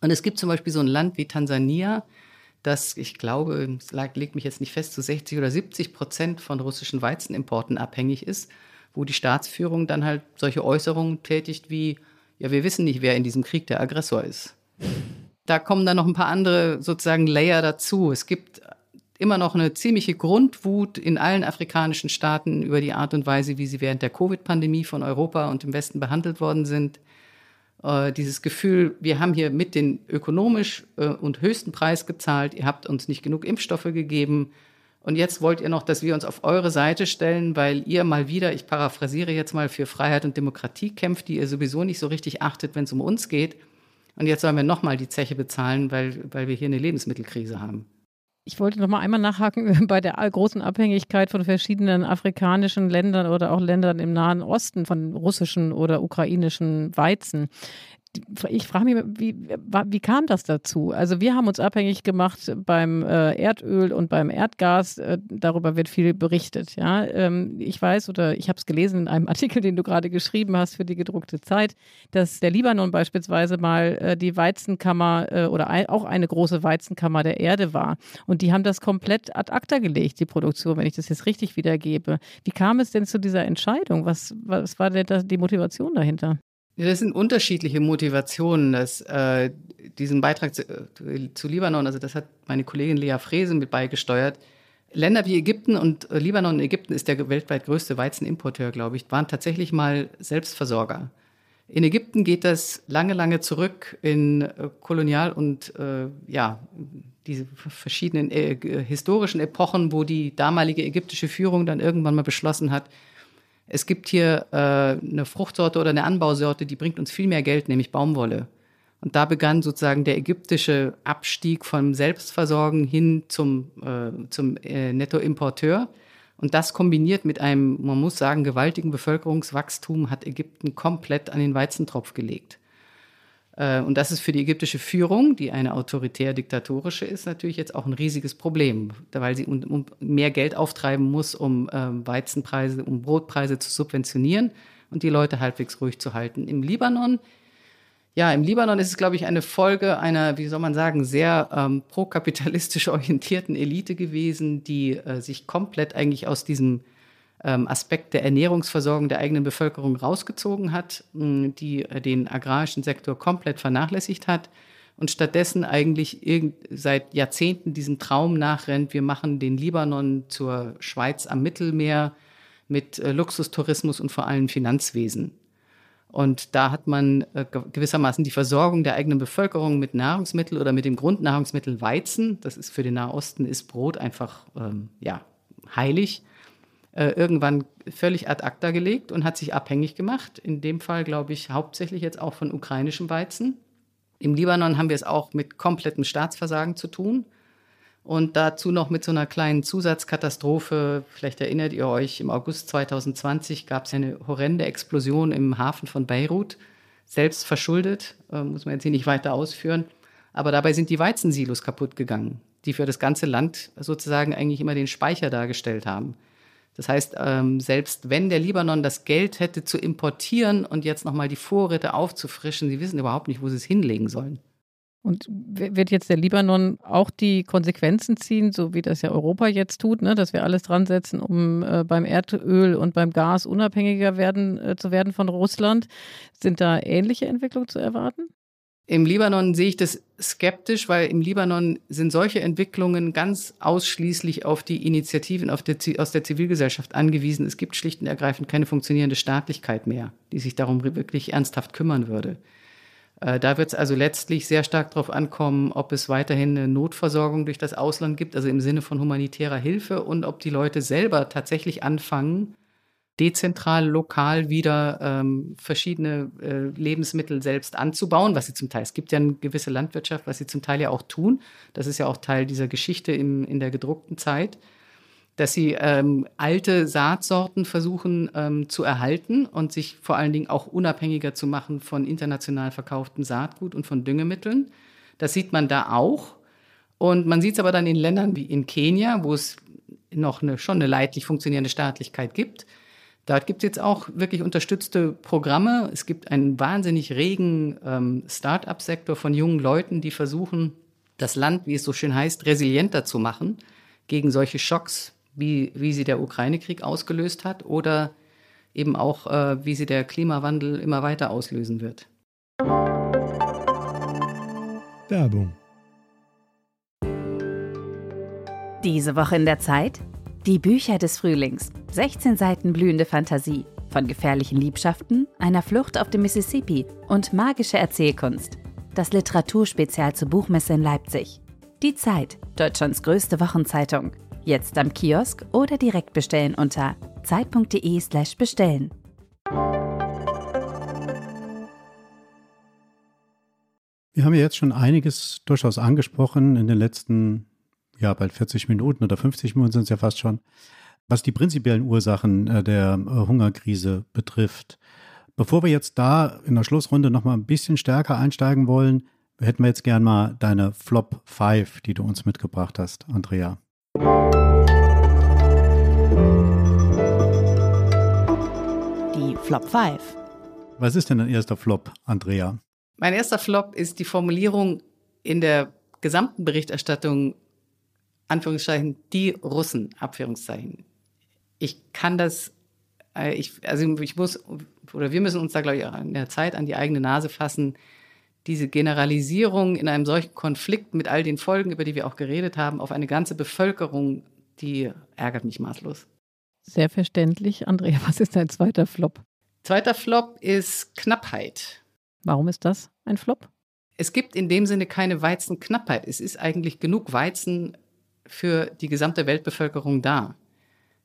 D: Und es gibt zum Beispiel so ein Land wie Tansania, das, ich glaube, es legt mich jetzt nicht fest, zu so 60 oder 70 Prozent von russischen Weizenimporten abhängig ist, wo die Staatsführung dann halt solche Äußerungen tätigt wie, ja, wir wissen nicht, wer in diesem Krieg der Aggressor ist. Da kommen dann noch ein paar andere sozusagen Layer dazu. Es gibt immer noch eine ziemliche Grundwut in allen afrikanischen Staaten über die Art und Weise, wie sie während der Covid-Pandemie von Europa und dem Westen behandelt worden sind. Äh, dieses Gefühl, wir haben hier mit den ökonomisch äh, und höchsten Preis gezahlt, ihr habt uns nicht genug Impfstoffe gegeben. Und jetzt wollt ihr noch, dass wir uns auf eure Seite stellen, weil ihr mal wieder, ich paraphrasiere jetzt mal, für Freiheit und Demokratie kämpft, die ihr sowieso nicht so richtig achtet, wenn es um uns geht. Und jetzt sollen wir nochmal die Zeche bezahlen, weil, weil wir hier eine Lebensmittelkrise haben.
B: Ich wollte noch mal einmal nachhaken bei der großen Abhängigkeit von verschiedenen afrikanischen Ländern oder auch Ländern im Nahen Osten von russischen oder ukrainischen Weizen ich frage mich, wie, wie kam das dazu? Also wir haben uns abhängig gemacht beim äh, Erdöl und beim Erdgas. Äh, darüber wird viel berichtet. Ja, ähm, ich weiß oder ich habe es gelesen in einem Artikel, den du gerade geschrieben hast für die gedruckte Zeit, dass der Libanon beispielsweise mal äh, die Weizenkammer oder auch eine große Weizenkammer der Erde war. Und die haben das komplett ad acta gelegt, die Produktion, wenn ich das jetzt richtig wiedergebe. Wie kam es denn zu dieser Entscheidung? Was, was war denn die Motivation dahinter?
D: Das sind unterschiedliche Motivationen. Das, äh, diesen Beitrag zu, äh, zu, Libanon, also das hat meine Kollegin Lea Frese mit beigesteuert. Länder wie Ägypten und äh, Libanon und Ägypten ist der weltweit größte Weizenimporteur, glaube ich, waren tatsächlich mal Selbstversorger. In Ägypten geht das lange, lange zurück in äh, Kolonial- und äh, ja, diese verschiedenen historischen Epochen, wo die damalige ägyptische Führung dann irgendwann mal beschlossen hat, es gibt hier äh, eine Fruchtsorte oder eine Anbausorte, die bringt uns viel mehr Geld, nämlich Baumwolle. Und da begann sozusagen der ägyptische Abstieg vom Selbstversorgen hin zum, äh, zum äh, Nettoimporteur. Und das kombiniert mit einem, man muss sagen, gewaltigen Bevölkerungswachstum hat Ägypten komplett an den Weizentropf gelegt. Äh, und das ist für die ägyptische Führung, die eine autoritär-diktatorische ist, natürlich jetzt auch ein riesiges Problem, weil sie mehr Geld auftreiben muss, um ähm, Weizenpreise, um Brotpreise zu subventionieren und die Leute halbwegs ruhig zu halten. Im Libanon, ja, im Libanon ist es, glaube ich, eine Folge einer, wie soll man sagen, sehr ähm, prokapitalistisch orientierten Elite gewesen, die äh, sich komplett eigentlich aus diesem Aspekt der Ernährungsversorgung der eigenen Bevölkerung rausgezogen hat, die äh, den agrarischen Sektor komplett vernachlässigt hat und stattdessen eigentlich seit Jahrzehnten diesem Traum nachrennt, wir machen den Libanon zur Schweiz am Mittelmeer mit äh, Luxustourismus und vor allem Finanzwesen. Und da hat man äh, gewissermaßen die Versorgung der eigenen Bevölkerung mit Nahrungsmitteln oder mit dem Grundnahrungsmittel Weizen, das ist für den Nahosten, ist Brot einfach ähm, ja, heilig, äh, irgendwann völlig ad acta gelegt und hat sich abhängig gemacht. In dem Fall, glaube ich, hauptsächlich jetzt auch von ukrainischem Weizen. Im Libanon haben wir es auch mit komplettem Staatsversagen zu tun. Und dazu noch mit so einer kleinen Zusatzkatastrophe. Vielleicht erinnert ihr euch, im August 2020 gab es eine horrende Explosion im Hafen von Beirut. Selbst verschuldet, äh, muss man jetzt hier nicht weiter ausführen. Aber dabei sind die Weizensilos kaputt gegangen, die für das ganze Land sozusagen eigentlich immer den Speicher dargestellt haben. Das heißt, ähm, selbst wenn der Libanon das Geld hätte zu importieren und jetzt nochmal die Vorräte aufzufrischen, sie wissen überhaupt nicht, wo sie es hinlegen sollen.
B: Und wird jetzt der Libanon auch die Konsequenzen ziehen, so wie das ja Europa jetzt tut, ne, dass wir alles dran setzen, um äh, beim Erdöl und beim Gas unabhängiger werden, äh, zu werden von Russland? Sind da ähnliche Entwicklungen zu erwarten?
D: Im Libanon sehe ich das skeptisch, weil im Libanon sind solche Entwicklungen ganz ausschließlich auf die Initiativen auf der, aus der Zivilgesellschaft angewiesen. Es gibt schlicht und ergreifend keine funktionierende Staatlichkeit mehr, die sich darum wirklich ernsthaft kümmern würde. Äh, da wird es also letztlich sehr stark darauf ankommen, ob es weiterhin eine Notversorgung durch das Ausland gibt, also im Sinne von humanitärer Hilfe, und ob die Leute selber tatsächlich anfangen, dezentral, lokal wieder ähm, verschiedene äh, Lebensmittel selbst anzubauen, was sie zum Teil, es gibt ja eine gewisse Landwirtschaft, was sie zum Teil ja auch tun. Das ist ja auch Teil dieser Geschichte im, in der gedruckten Zeit, dass sie ähm, alte Saatsorten versuchen ähm, zu erhalten und sich vor allen Dingen auch unabhängiger zu machen von international verkauftem Saatgut und von Düngemitteln. Das sieht man da auch. Und man sieht es aber dann in Ländern wie in Kenia, wo es noch eine, schon eine leidlich funktionierende Staatlichkeit gibt, Dort gibt es jetzt auch wirklich unterstützte Programme. Es gibt einen wahnsinnig regen ähm, Start-up-Sektor von jungen Leuten, die versuchen, das Land, wie es so schön heißt, resilienter zu machen gegen solche Schocks, wie, wie sie der Ukraine-Krieg ausgelöst hat oder eben auch, äh, wie sie der Klimawandel immer weiter auslösen wird.
M: Werbung.
A: Diese Woche in der Zeit? Die Bücher des Frühlings. 16 Seiten blühende Fantasie. Von gefährlichen Liebschaften, einer Flucht auf dem Mississippi und magische Erzählkunst. Das Literaturspezial zur Buchmesse in Leipzig. Die Zeit, Deutschlands größte Wochenzeitung. Jetzt am Kiosk oder direkt bestellen unter zeit.de/slash bestellen.
C: Wir haben ja jetzt schon einiges durchaus angesprochen in den letzten ja bald 40 Minuten oder 50 Minuten sind es ja fast schon, was die prinzipiellen Ursachen äh, der äh, Hungerkrise betrifft. Bevor wir jetzt da in der Schlussrunde nochmal ein bisschen stärker einsteigen wollen, hätten wir jetzt gern mal deine Flop 5, die du uns mitgebracht hast, Andrea.
A: Die Flop 5.
C: Was ist denn dein erster Flop, Andrea?
D: Mein erster Flop ist die Formulierung in der gesamten Berichterstattung, Anführungszeichen, die Russen, Abführungszeichen. Ich kann das, äh, ich, also ich muss, oder wir müssen uns da, glaube ich, auch in der Zeit an die eigene Nase fassen. Diese Generalisierung in einem solchen Konflikt mit all den Folgen, über die wir auch geredet haben, auf eine ganze Bevölkerung, die ärgert mich maßlos.
B: Sehr verständlich. Andrea, was ist dein zweiter Flop?
D: Zweiter Flop ist Knappheit.
B: Warum ist das ein Flop?
D: Es gibt in dem Sinne keine Weizenknappheit. Es ist eigentlich genug Weizen für die gesamte Weltbevölkerung da.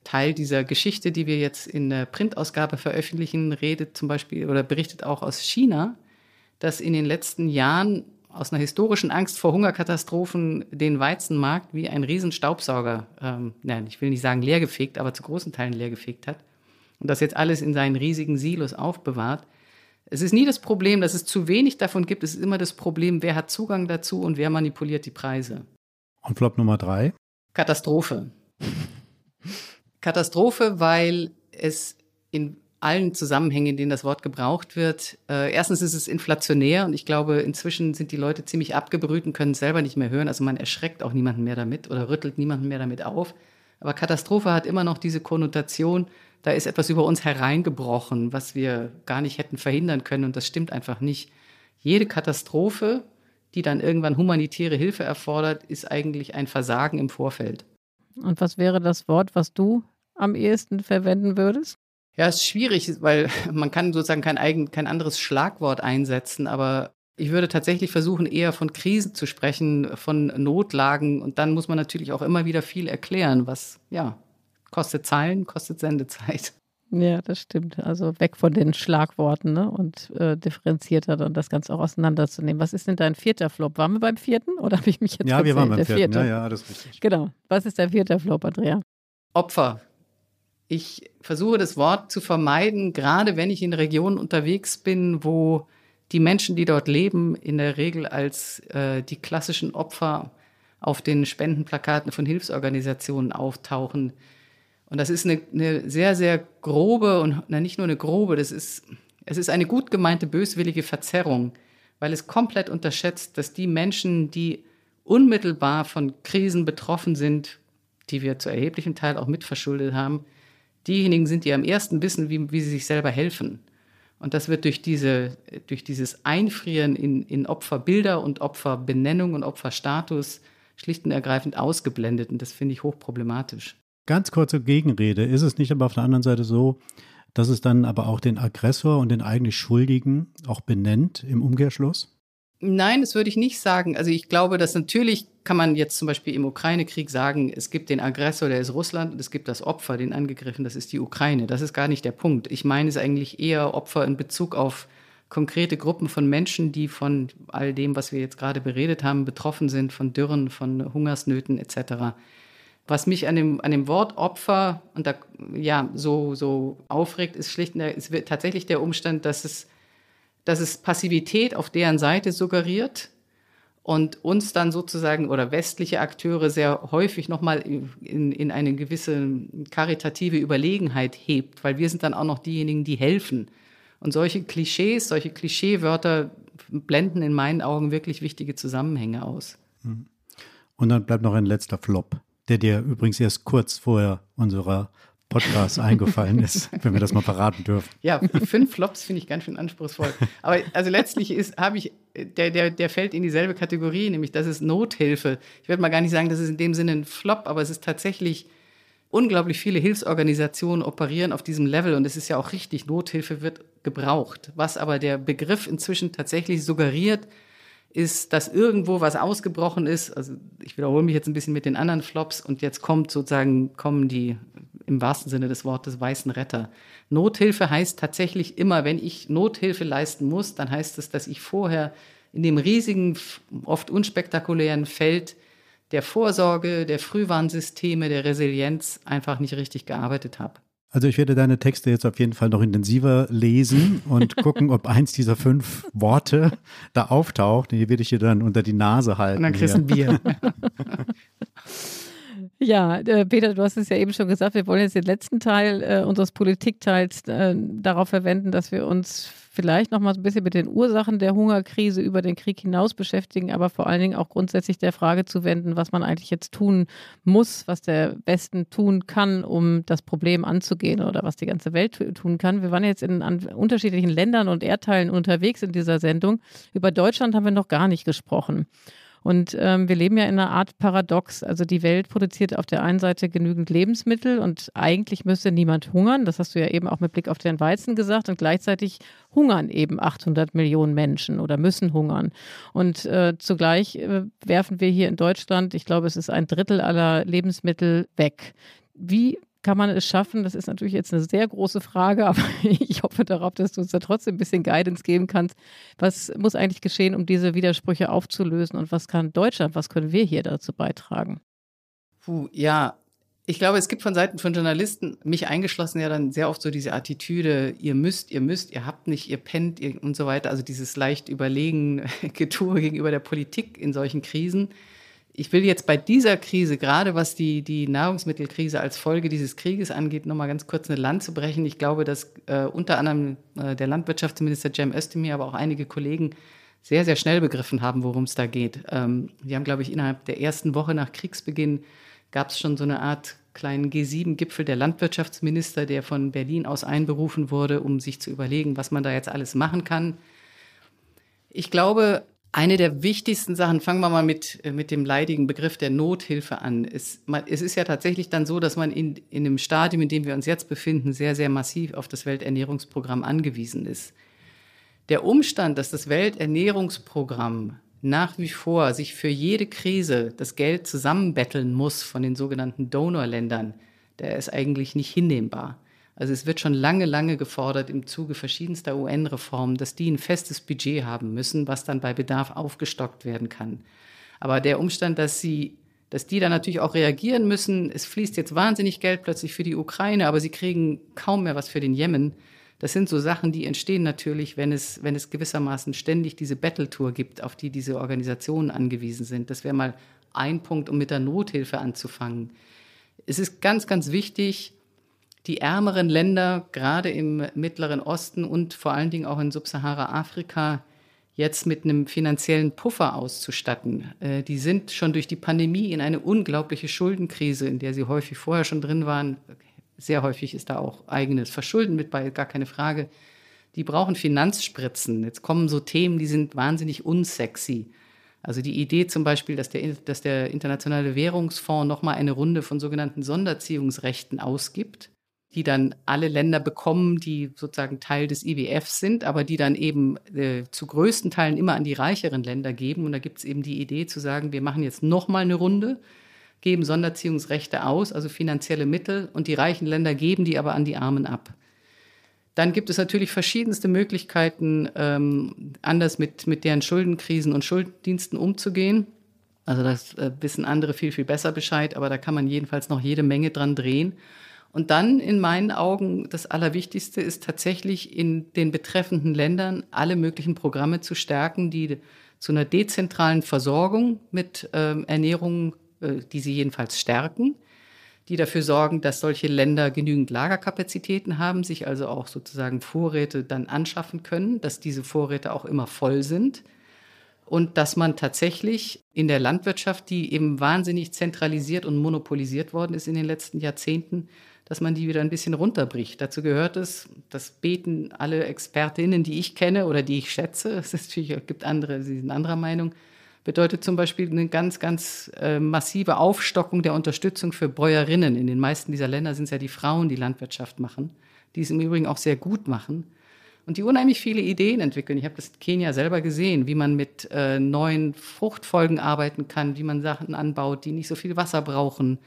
D: Teil dieser Geschichte, die wir jetzt in der Printausgabe veröffentlichen, redet zum Beispiel oder berichtet auch aus China, dass in den letzten Jahren aus einer historischen Angst vor Hungerkatastrophen den Weizenmarkt wie ein Riesenstaubsauger, ähm, nein, ich will nicht sagen leergefegt, aber zu großen Teilen leergefegt hat und das jetzt alles in seinen riesigen Silos aufbewahrt. Es ist nie das Problem, dass es zu wenig davon gibt. Es ist immer das Problem, wer hat Zugang dazu und wer manipuliert die Preise.
C: Und Flop Nummer drei?
D: Katastrophe. Katastrophe, weil es in allen Zusammenhängen, in denen das Wort gebraucht wird, äh, erstens ist es inflationär und ich glaube, inzwischen sind die Leute ziemlich abgebrüht und können es selber nicht mehr hören. Also man erschreckt auch niemanden mehr damit oder rüttelt niemanden mehr damit auf. Aber Katastrophe hat immer noch diese Konnotation, da ist etwas über uns hereingebrochen, was wir gar nicht hätten verhindern können und das stimmt einfach nicht. Jede Katastrophe, die dann irgendwann humanitäre Hilfe erfordert, ist eigentlich ein Versagen im Vorfeld.
B: Und was wäre das Wort, was du am ehesten verwenden würdest?
D: Ja, es ist schwierig, weil man kann sozusagen kein, eigen, kein anderes Schlagwort einsetzen, aber ich würde tatsächlich versuchen, eher von Krisen zu sprechen, von Notlagen. Und dann muss man natürlich auch immer wieder viel erklären, was, ja, kostet Zeilen, kostet Sendezeit.
B: Ja, das stimmt. Also weg von den Schlagworten ne? und äh, differenzierter dann das Ganze auch auseinanderzunehmen. Was ist denn dein vierter Flop? Waren wir beim vierten oder habe ich mich jetzt
C: Ja,
B: erzählt?
C: wir waren beim
B: Der
C: vierten.
B: vierte.
C: Ja, ja, das ist richtig.
B: Genau. Was ist der vierte Flop, Andrea?
D: Opfer. Ich versuche das Wort zu vermeiden, gerade wenn ich in Regionen unterwegs bin, wo die Menschen, die dort leben, in der Regel als äh, die klassischen Opfer auf den Spendenplakaten von Hilfsorganisationen auftauchen. Und das ist eine, eine sehr, sehr grobe und na, nicht nur eine grobe, das ist, es ist eine gut gemeinte böswillige Verzerrung, weil es komplett unterschätzt, dass die Menschen, die unmittelbar von Krisen betroffen sind, die wir zu erheblichem Teil auch mitverschuldet haben, diejenigen sind, die am ersten wissen, wie, wie sie sich selber helfen. Und das wird durch, diese, durch dieses Einfrieren in, in Opferbilder und Opferbenennung und Opferstatus schlicht und ergreifend ausgeblendet. Und das finde ich hochproblematisch.
C: Ganz kurze Gegenrede. Ist es nicht aber auf der anderen Seite so, dass es dann aber auch den Aggressor und den eigentlich Schuldigen auch benennt im Umkehrschluss?
D: Nein, das würde ich nicht sagen. Also ich glaube, dass natürlich kann man jetzt zum Beispiel im Ukraine-Krieg sagen, es gibt den Aggressor, der ist Russland, und es gibt das Opfer, den angegriffen, das ist die Ukraine. Das ist gar nicht der Punkt. Ich meine es eigentlich eher Opfer in Bezug auf konkrete Gruppen von Menschen, die von all dem, was wir jetzt gerade beredet haben, betroffen sind, von Dürren, von Hungersnöten etc. Was mich an dem, an dem Wort Opfer und da, ja, so, so aufregt, ist schlicht, ist tatsächlich der Umstand, dass es dass es Passivität auf deren Seite suggeriert und uns dann sozusagen oder westliche Akteure sehr häufig nochmal in, in eine gewisse karitative Überlegenheit hebt, weil wir sind dann auch noch diejenigen, die helfen. Und solche Klischees, solche Klischeewörter blenden in meinen Augen wirklich wichtige Zusammenhänge aus.
C: Und dann bleibt noch ein letzter Flop, der dir übrigens erst kurz vor unserer Podcast eingefallen ist, wenn wir das mal verraten dürfen.
D: Ja, fünf Flops finde ich ganz schön anspruchsvoll. Aber also letztlich ist, habe ich, der, der, der fällt in dieselbe Kategorie, nämlich das ist Nothilfe. Ich würde mal gar nicht sagen, das ist in dem Sinne ein Flop, aber es ist tatsächlich unglaublich viele Hilfsorganisationen operieren auf diesem Level und es ist ja auch richtig, Nothilfe wird gebraucht. Was aber der Begriff inzwischen tatsächlich suggeriert, ist, dass irgendwo was ausgebrochen ist. Also ich wiederhole mich jetzt ein bisschen mit den anderen Flops und jetzt kommt sozusagen, kommen die im wahrsten Sinne des Wortes weißen Retter. Nothilfe heißt tatsächlich immer, wenn ich Nothilfe leisten muss, dann heißt es, dass ich vorher in dem riesigen, oft unspektakulären Feld der Vorsorge, der Frühwarnsysteme, der Resilienz einfach nicht richtig gearbeitet habe.
C: Also ich werde deine Texte jetzt auf jeden Fall noch intensiver lesen und gucken, ob eins dieser fünf Worte da auftaucht. Die werde ich dir dann unter die Nase halten.
D: Und dann kriegst du ein Bier.
B: Ja, äh, Peter, du hast es ja eben schon gesagt, wir wollen jetzt den letzten Teil äh, unseres Politikteils äh, darauf verwenden, dass wir uns vielleicht noch mal ein bisschen mit den Ursachen der Hungerkrise über den Krieg hinaus beschäftigen, aber vor allen Dingen auch grundsätzlich der Frage zu wenden, was man eigentlich jetzt tun muss, was der Westen tun kann, um das Problem anzugehen oder was die ganze Welt tun kann. Wir waren jetzt in unterschiedlichen Ländern und Erdteilen unterwegs in dieser Sendung. Über Deutschland haben wir noch gar nicht gesprochen. Und ähm, wir leben ja in einer Art Paradox. Also die Welt produziert auf der einen Seite genügend Lebensmittel und eigentlich müsste niemand hungern. Das hast du ja eben auch mit Blick auf den Weizen gesagt. Und gleichzeitig hungern eben 800 Millionen Menschen oder müssen hungern. Und äh, zugleich äh, werfen wir hier in Deutschland, ich glaube, es ist ein Drittel aller Lebensmittel weg. Wie kann man es schaffen? Das ist natürlich jetzt eine sehr große Frage, aber ich hoffe darauf, dass du uns da trotzdem ein bisschen Guidance geben kannst. Was muss eigentlich geschehen, um diese Widersprüche aufzulösen und was kann Deutschland, was können wir hier dazu beitragen?
D: Puh, ja, ich glaube, es gibt von Seiten von Journalisten, mich eingeschlossen, ja dann sehr oft so diese Attitüde, ihr müsst, ihr müsst, ihr habt nicht, ihr pennt ihr und so weiter. Also dieses leicht überlegen Getue gegenüber der Politik in solchen Krisen ich will jetzt bei dieser Krise, gerade was die, die Nahrungsmittelkrise als Folge dieses Krieges angeht, nochmal ganz kurz eine Lanze brechen. Ich glaube, dass äh, unter anderem äh, der Landwirtschaftsminister Cem Özdemir, aber auch einige Kollegen sehr, sehr schnell begriffen haben, worum es da geht. Ähm, die haben, glaube ich, innerhalb der ersten Woche nach Kriegsbeginn gab es schon so eine Art kleinen G7-Gipfel der Landwirtschaftsminister, der von Berlin aus einberufen wurde, um sich zu überlegen, was man da jetzt alles machen kann. Ich glaube, eine der wichtigsten Sachen, fangen wir mal mit, äh, mit dem leidigen Begriff der Nothilfe an. Es, man, es ist ja tatsächlich dann so, dass man in, in dem Stadium, in dem wir uns jetzt befinden, sehr, sehr massiv auf das Welternährungsprogramm angewiesen ist. Der Umstand, dass das Welternährungsprogramm nach wie vor sich für jede Krise das Geld zusammenbetteln muss von den sogenannten Donorländern, der ist eigentlich nicht hinnehmbar. Also es wird schon lange, lange gefordert im Zuge verschiedenster UN-Reformen, dass die ein festes Budget haben müssen, was dann bei Bedarf aufgestockt werden kann. Aber der Umstand, dass sie dass die dann natürlich auch reagieren müssen. Es fließt jetzt wahnsinnig Geld plötzlich für die Ukraine, aber sie kriegen kaum mehr was für den Jemen. Das sind so Sachen, die entstehen natürlich, wenn es, wenn es gewissermaßen ständig diese Battle-Tour gibt, auf die diese Organisationen angewiesen sind. Das wäre mal ein Punkt, um mit der Nothilfe anzufangen. Es ist ganz, ganz wichtig, die ärmeren Länder, gerade im Mittleren Osten und vor allen Dingen auch in Subsahara-Afrika, jetzt mit einem finanziellen Puffer auszustatten. Äh, die sind schon durch die Pandemie in eine unglaubliche Schuldenkrise, in der sie häufig vorher schon drin waren. Sehr häufig ist da auch eigenes Verschulden mit bei, gar keine Frage. Die brauchen Finanzspritzen. Jetzt kommen so Themen, die sind wahnsinnig unsexy. Also die Idee zum Beispiel, dass der, dass der Internationale Währungsfonds nochmal eine Runde von sogenannten Sonderziehungsrechten ausgibt die dann alle Länder bekommen, die sozusagen Teil des IWF sind, aber die dann eben äh, zu größten Teilen immer an die reicheren Länder geben. Und da gibt es eben die Idee zu sagen, wir machen jetzt nochmal eine Runde, geben Sonderziehungsrechte aus, also finanzielle Mittel, und die reichen Länder geben die aber an die Armen ab. Dann gibt es natürlich verschiedenste Möglichkeiten, ähm, anders mit, mit deren Schuldenkrisen und Schuldendiensten umzugehen. Also das äh, wissen andere viel, viel besser Bescheid, aber da kann man jedenfalls noch jede Menge dran drehen. Und dann in meinen Augen das Allerwichtigste ist tatsächlich in den betreffenden Ländern alle möglichen Programme zu stärken, die zu einer dezentralen Versorgung mit ähm, Ernährung, äh, die sie jedenfalls stärken, die dafür sorgen, dass solche Länder genügend Lagerkapazitäten haben, sich also auch sozusagen Vorräte dann anschaffen können, dass diese Vorräte auch immer voll sind. Und dass man tatsächlich in der Landwirtschaft, die eben wahnsinnig zentralisiert und monopolisiert worden ist in den letzten Jahrzehnten, dass man die wieder ein bisschen runterbricht. Dazu gehört es, das beten alle Expertinnen, die ich kenne oder die ich schätze, es gibt andere, sie sind anderer Meinung, bedeutet zum Beispiel eine ganz, ganz äh, massive Aufstockung der Unterstützung für Bäuerinnen. In den meisten dieser Länder sind es ja die Frauen, die Landwirtschaft machen, die es im Übrigen auch sehr gut machen und die unheimlich viele Ideen entwickeln. Ich habe das in Kenia selber gesehen, wie man mit äh, neuen Fruchtfolgen arbeiten kann, wie man Sachen anbaut, die nicht so viel Wasser brauchen,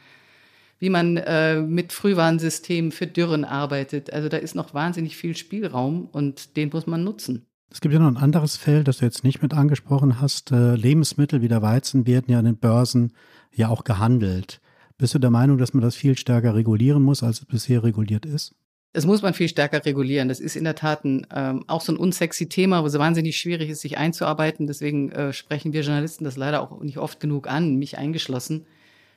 D: wie man äh, mit Frühwarnsystemen für Dürren arbeitet. Also da ist noch wahnsinnig viel Spielraum und den muss man nutzen.
C: Es gibt ja noch ein anderes Feld, das du jetzt nicht mit angesprochen hast. Äh, Lebensmittel wie der Weizen werden ja an den Börsen ja auch gehandelt. Bist du der Meinung, dass man das viel stärker regulieren muss, als es bisher reguliert ist?
D: Das muss man viel stärker regulieren. Das ist in der Tat ein, ähm, auch so ein unsexy Thema, wo es wahnsinnig schwierig ist, sich einzuarbeiten. Deswegen äh, sprechen wir Journalisten das leider auch nicht oft genug an, mich eingeschlossen.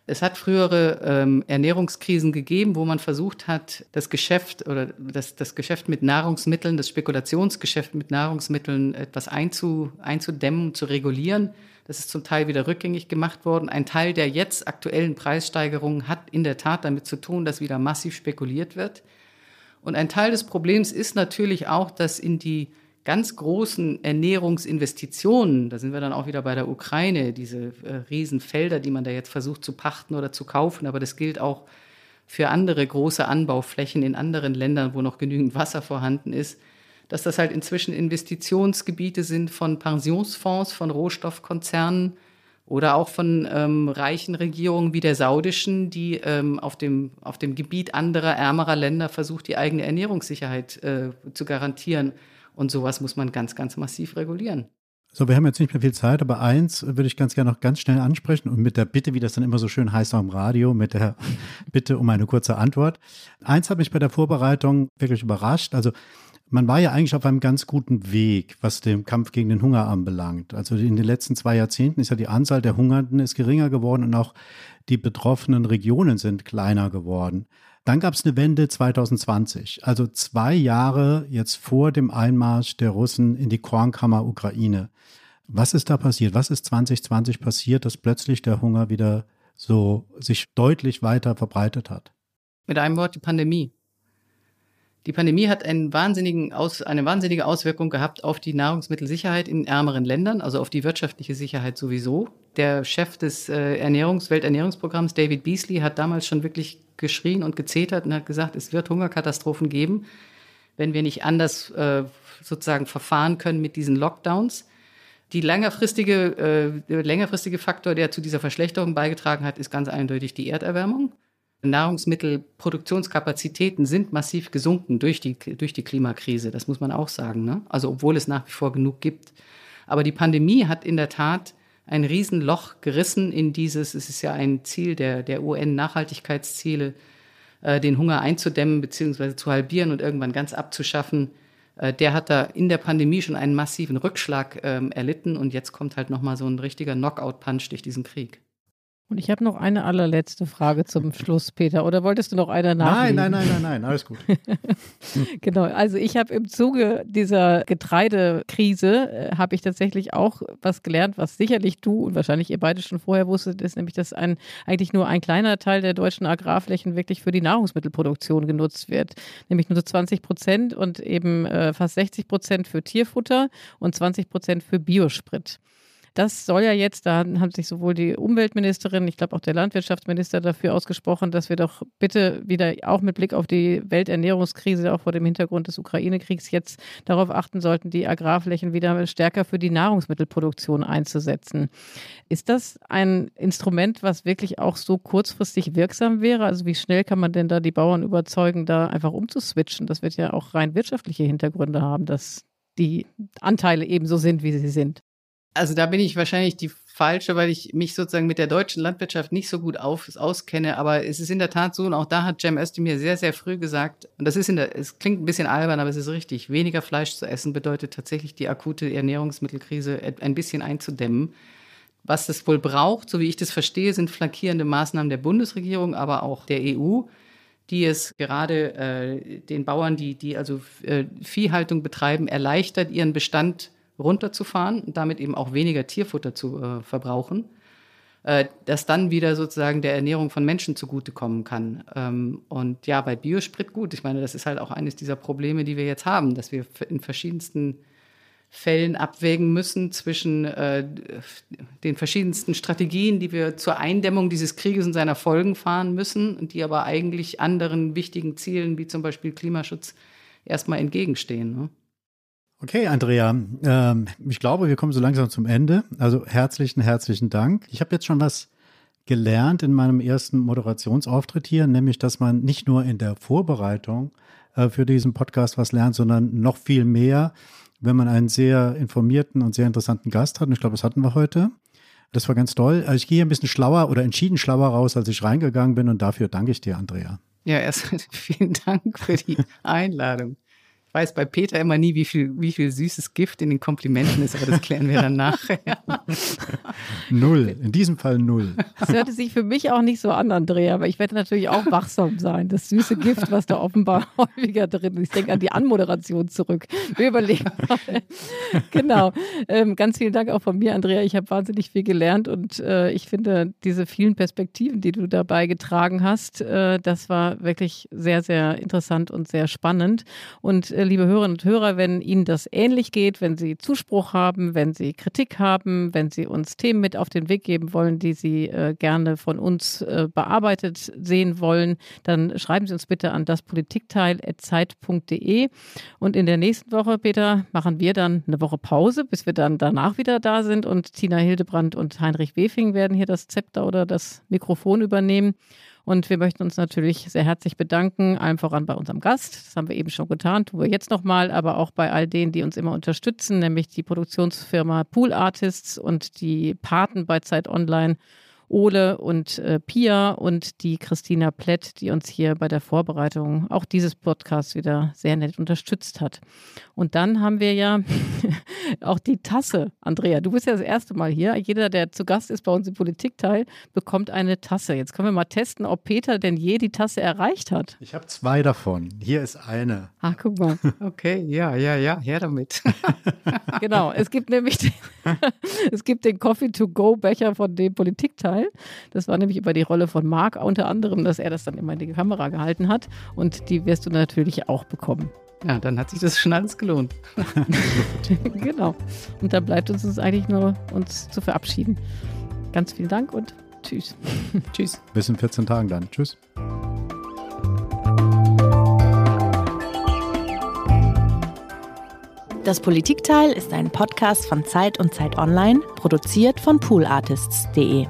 D: Es hat frühere ähm, Ernährungskrisen gegeben, wo man versucht hat, das Geschäft oder das, das Geschäft mit Nahrungsmitteln, das Spekulationsgeschäft mit Nahrungsmitteln etwas einzu, einzudämmen, zu regulieren. Das ist zum Teil wieder rückgängig gemacht worden. Ein Teil der jetzt aktuellen Preissteigerungen hat in der Tat damit zu tun, dass wieder massiv spekuliert wird. Und ein Teil des Problems ist natürlich auch, dass in die ganz großen Ernährungsinvestitionen, da sind wir dann auch wieder bei der Ukraine, diese äh, Riesenfelder, die man da jetzt versucht zu pachten oder zu kaufen, aber das gilt auch für andere große Anbauflächen in anderen Ländern, wo noch genügend Wasser vorhanden ist, dass das halt inzwischen Investitionsgebiete sind von Pensionsfonds, von Rohstoffkonzernen oder auch von ähm, reichen Regierungen wie der saudischen, die ähm, auf, dem, auf dem Gebiet anderer, ärmerer Länder versucht, die eigene Ernährungssicherheit äh, zu garantieren. Und sowas muss man ganz, ganz massiv regulieren.
C: So, wir haben jetzt nicht mehr viel Zeit, aber eins würde ich ganz gerne noch ganz schnell ansprechen und mit der Bitte, wie das dann immer so schön heißt am Radio, mit der Bitte um eine kurze Antwort. Eins hat mich bei der Vorbereitung wirklich überrascht. Also man war ja eigentlich auf einem ganz guten Weg, was den Kampf gegen den Hunger anbelangt. Also in den letzten zwei Jahrzehnten ist ja die Anzahl der Hungernden ist geringer geworden und auch die betroffenen Regionen sind kleiner geworden. Dann gab es eine Wende 2020, also zwei Jahre jetzt vor dem Einmarsch der Russen in die Kornkammer Ukraine. Was ist da passiert? Was ist 2020 passiert, dass plötzlich der Hunger wieder so sich deutlich weiter verbreitet hat?
D: Mit einem Wort die Pandemie. Die Pandemie hat einen wahnsinnigen Aus, eine wahnsinnige Auswirkung gehabt auf die Nahrungsmittelsicherheit in ärmeren Ländern, also auf die wirtschaftliche Sicherheit sowieso. Der Chef des äh, Ernährungs-, Welternährungsprogramms, David Beasley, hat damals schon wirklich geschrien und gezetert und hat gesagt, es wird Hungerkatastrophen geben, wenn wir nicht anders äh, sozusagen verfahren können mit diesen Lockdowns. Die längerfristige, äh, längerfristige Faktor, der zu dieser Verschlechterung beigetragen hat, ist ganz eindeutig die Erderwärmung. Nahrungsmittelproduktionskapazitäten sind massiv gesunken durch die, durch die Klimakrise. Das muss man auch sagen. Ne? Also obwohl es nach wie vor genug gibt. Aber die Pandemie hat in der Tat ein Riesenloch gerissen in dieses, es ist ja ein Ziel der, der UN-Nachhaltigkeitsziele, äh, den Hunger einzudämmen bzw. zu halbieren und irgendwann ganz abzuschaffen. Äh, der hat da in der Pandemie schon einen massiven Rückschlag ähm, erlitten und jetzt kommt halt nochmal so ein richtiger Knockout-Punch durch diesen Krieg.
B: Und ich habe noch eine allerletzte Frage zum Schluss, Peter. Oder wolltest du noch eine
C: nachlegen? Nein, nein, nein, nein, nein, alles gut.
B: genau, also ich habe im Zuge dieser Getreidekrise, äh, habe ich tatsächlich auch was gelernt, was sicherlich du und wahrscheinlich ihr beide schon vorher wusstet, ist nämlich, dass ein, eigentlich nur ein kleiner Teil der deutschen Agrarflächen wirklich für die Nahrungsmittelproduktion genutzt wird. Nämlich nur so 20 Prozent und eben äh, fast 60 Prozent für Tierfutter und 20 Prozent für Biosprit. Das soll ja jetzt, da haben sich sowohl die Umweltministerin, ich glaube auch der Landwirtschaftsminister dafür ausgesprochen, dass wir doch bitte wieder auch mit Blick auf die Welternährungskrise, auch vor dem Hintergrund des Ukraine-Kriegs, jetzt darauf achten sollten, die Agrarflächen wieder stärker für die Nahrungsmittelproduktion einzusetzen. Ist das ein Instrument, was wirklich auch so kurzfristig wirksam wäre? Also wie schnell kann man denn da die Bauern überzeugen, da einfach umzuswitchen? Das wird ja auch rein wirtschaftliche Hintergründe haben, dass die Anteile eben so sind, wie sie sind.
D: Also da bin ich wahrscheinlich die falsche, weil ich mich sozusagen mit der deutschen Landwirtschaft nicht so gut auf, auskenne. Aber es ist in der Tat so, und auch da hat Cem Özdemir sehr, sehr früh gesagt, und das ist in der, es klingt ein bisschen albern, aber es ist richtig, weniger Fleisch zu essen bedeutet tatsächlich die akute Ernährungsmittelkrise ein bisschen einzudämmen. Was das wohl braucht, so wie ich das verstehe, sind flankierende Maßnahmen der Bundesregierung, aber auch der EU, die es gerade äh, den Bauern, die, die also äh, Viehhaltung betreiben, erleichtert, ihren Bestand runterzufahren und damit eben auch weniger Tierfutter zu äh, verbrauchen, äh, das dann wieder sozusagen der Ernährung von Menschen zugutekommen kann. Ähm, und ja, bei Biosprit gut. Ich meine, das ist halt auch eines dieser Probleme, die wir jetzt haben, dass wir in verschiedensten Fällen abwägen müssen zwischen äh, den verschiedensten Strategien, die wir zur Eindämmung dieses Krieges und seiner Folgen fahren müssen und die aber eigentlich anderen wichtigen Zielen wie zum Beispiel Klimaschutz erstmal entgegenstehen. Ne?
C: Okay, Andrea, ähm, ich glaube, wir kommen so langsam zum Ende. Also herzlichen, herzlichen Dank. Ich habe jetzt schon was gelernt in meinem ersten Moderationsauftritt hier, nämlich, dass man nicht nur in der Vorbereitung äh, für diesen Podcast was lernt, sondern noch viel mehr, wenn man einen sehr informierten und sehr interessanten Gast hat. Und ich glaube, das hatten wir heute. Das war ganz toll. Also ich gehe ein bisschen schlauer oder entschieden schlauer raus, als ich reingegangen bin. Und dafür danke ich dir, Andrea.
D: Ja, erstmal vielen Dank für die Einladung. Ich weiß bei Peter immer nie, wie viel, wie viel süßes Gift in den Komplimenten ist, aber das klären wir dann nachher.
C: null, in diesem Fall null.
B: Das hörte sich für mich auch nicht so an, Andrea, aber ich werde natürlich auch wachsam sein. Das süße Gift, was da offenbar häufiger drin ist. Ich denke an die Anmoderation zurück. Wir überlegen mal. genau. Ähm, ganz vielen Dank auch von mir, Andrea. Ich habe wahnsinnig viel gelernt und äh, ich finde diese vielen Perspektiven, die du dabei getragen hast, äh, das war wirklich sehr, sehr interessant und sehr spannend. Und äh, liebe Hörerinnen und Hörer, wenn Ihnen das ähnlich geht, wenn Sie Zuspruch haben, wenn Sie Kritik haben, wenn Sie uns Themen mit auf den Weg geben wollen, die Sie äh, gerne von uns äh, bearbeitet sehen wollen, dann schreiben Sie uns bitte an daspolitikteil.zeit.de. Und in der nächsten Woche, Peter, machen wir dann eine Woche Pause, bis wir dann danach wieder da sind. Und Tina Hildebrand und Heinrich Wefing werden hier das Zepter oder das Mikrofon übernehmen. Und wir möchten uns natürlich sehr herzlich bedanken, allen voran bei unserem Gast. Das haben wir eben schon getan, tun wir jetzt nochmal, aber auch bei all denen, die uns immer unterstützen, nämlich die Produktionsfirma Pool Artists und die Paten bei Zeit Online Ole und äh, Pia und die Christina Plett, die uns hier bei der Vorbereitung auch dieses Podcasts wieder sehr nett unterstützt hat. Und dann haben wir ja auch die Tasse. Andrea, du bist ja das erste Mal hier. Jeder, der zu Gast ist bei uns im Politikteil, bekommt eine Tasse. Jetzt können wir mal testen, ob Peter denn je die Tasse erreicht hat.
C: Ich habe zwei davon. Hier ist eine.
B: Ach, guck mal.
D: Okay, ja, ja, ja, her damit.
B: genau, es gibt nämlich den, es gibt den Coffee-to-Go-Becher von dem Politikteil. Das war nämlich über die Rolle von Marc unter anderem, dass er das dann immer in die Kamera gehalten hat. Und die wirst du natürlich auch bekommen.
D: Ja, dann hat sich das schon alles gelohnt.
B: genau. Und da bleibt uns, uns eigentlich nur, uns zu verabschieden. Ganz vielen Dank und tschüss.
D: tschüss.
C: Bis in 14 Tagen dann. Tschüss.
A: Das Politikteil ist ein Podcast von Zeit und Zeit Online, produziert von poolartists.de.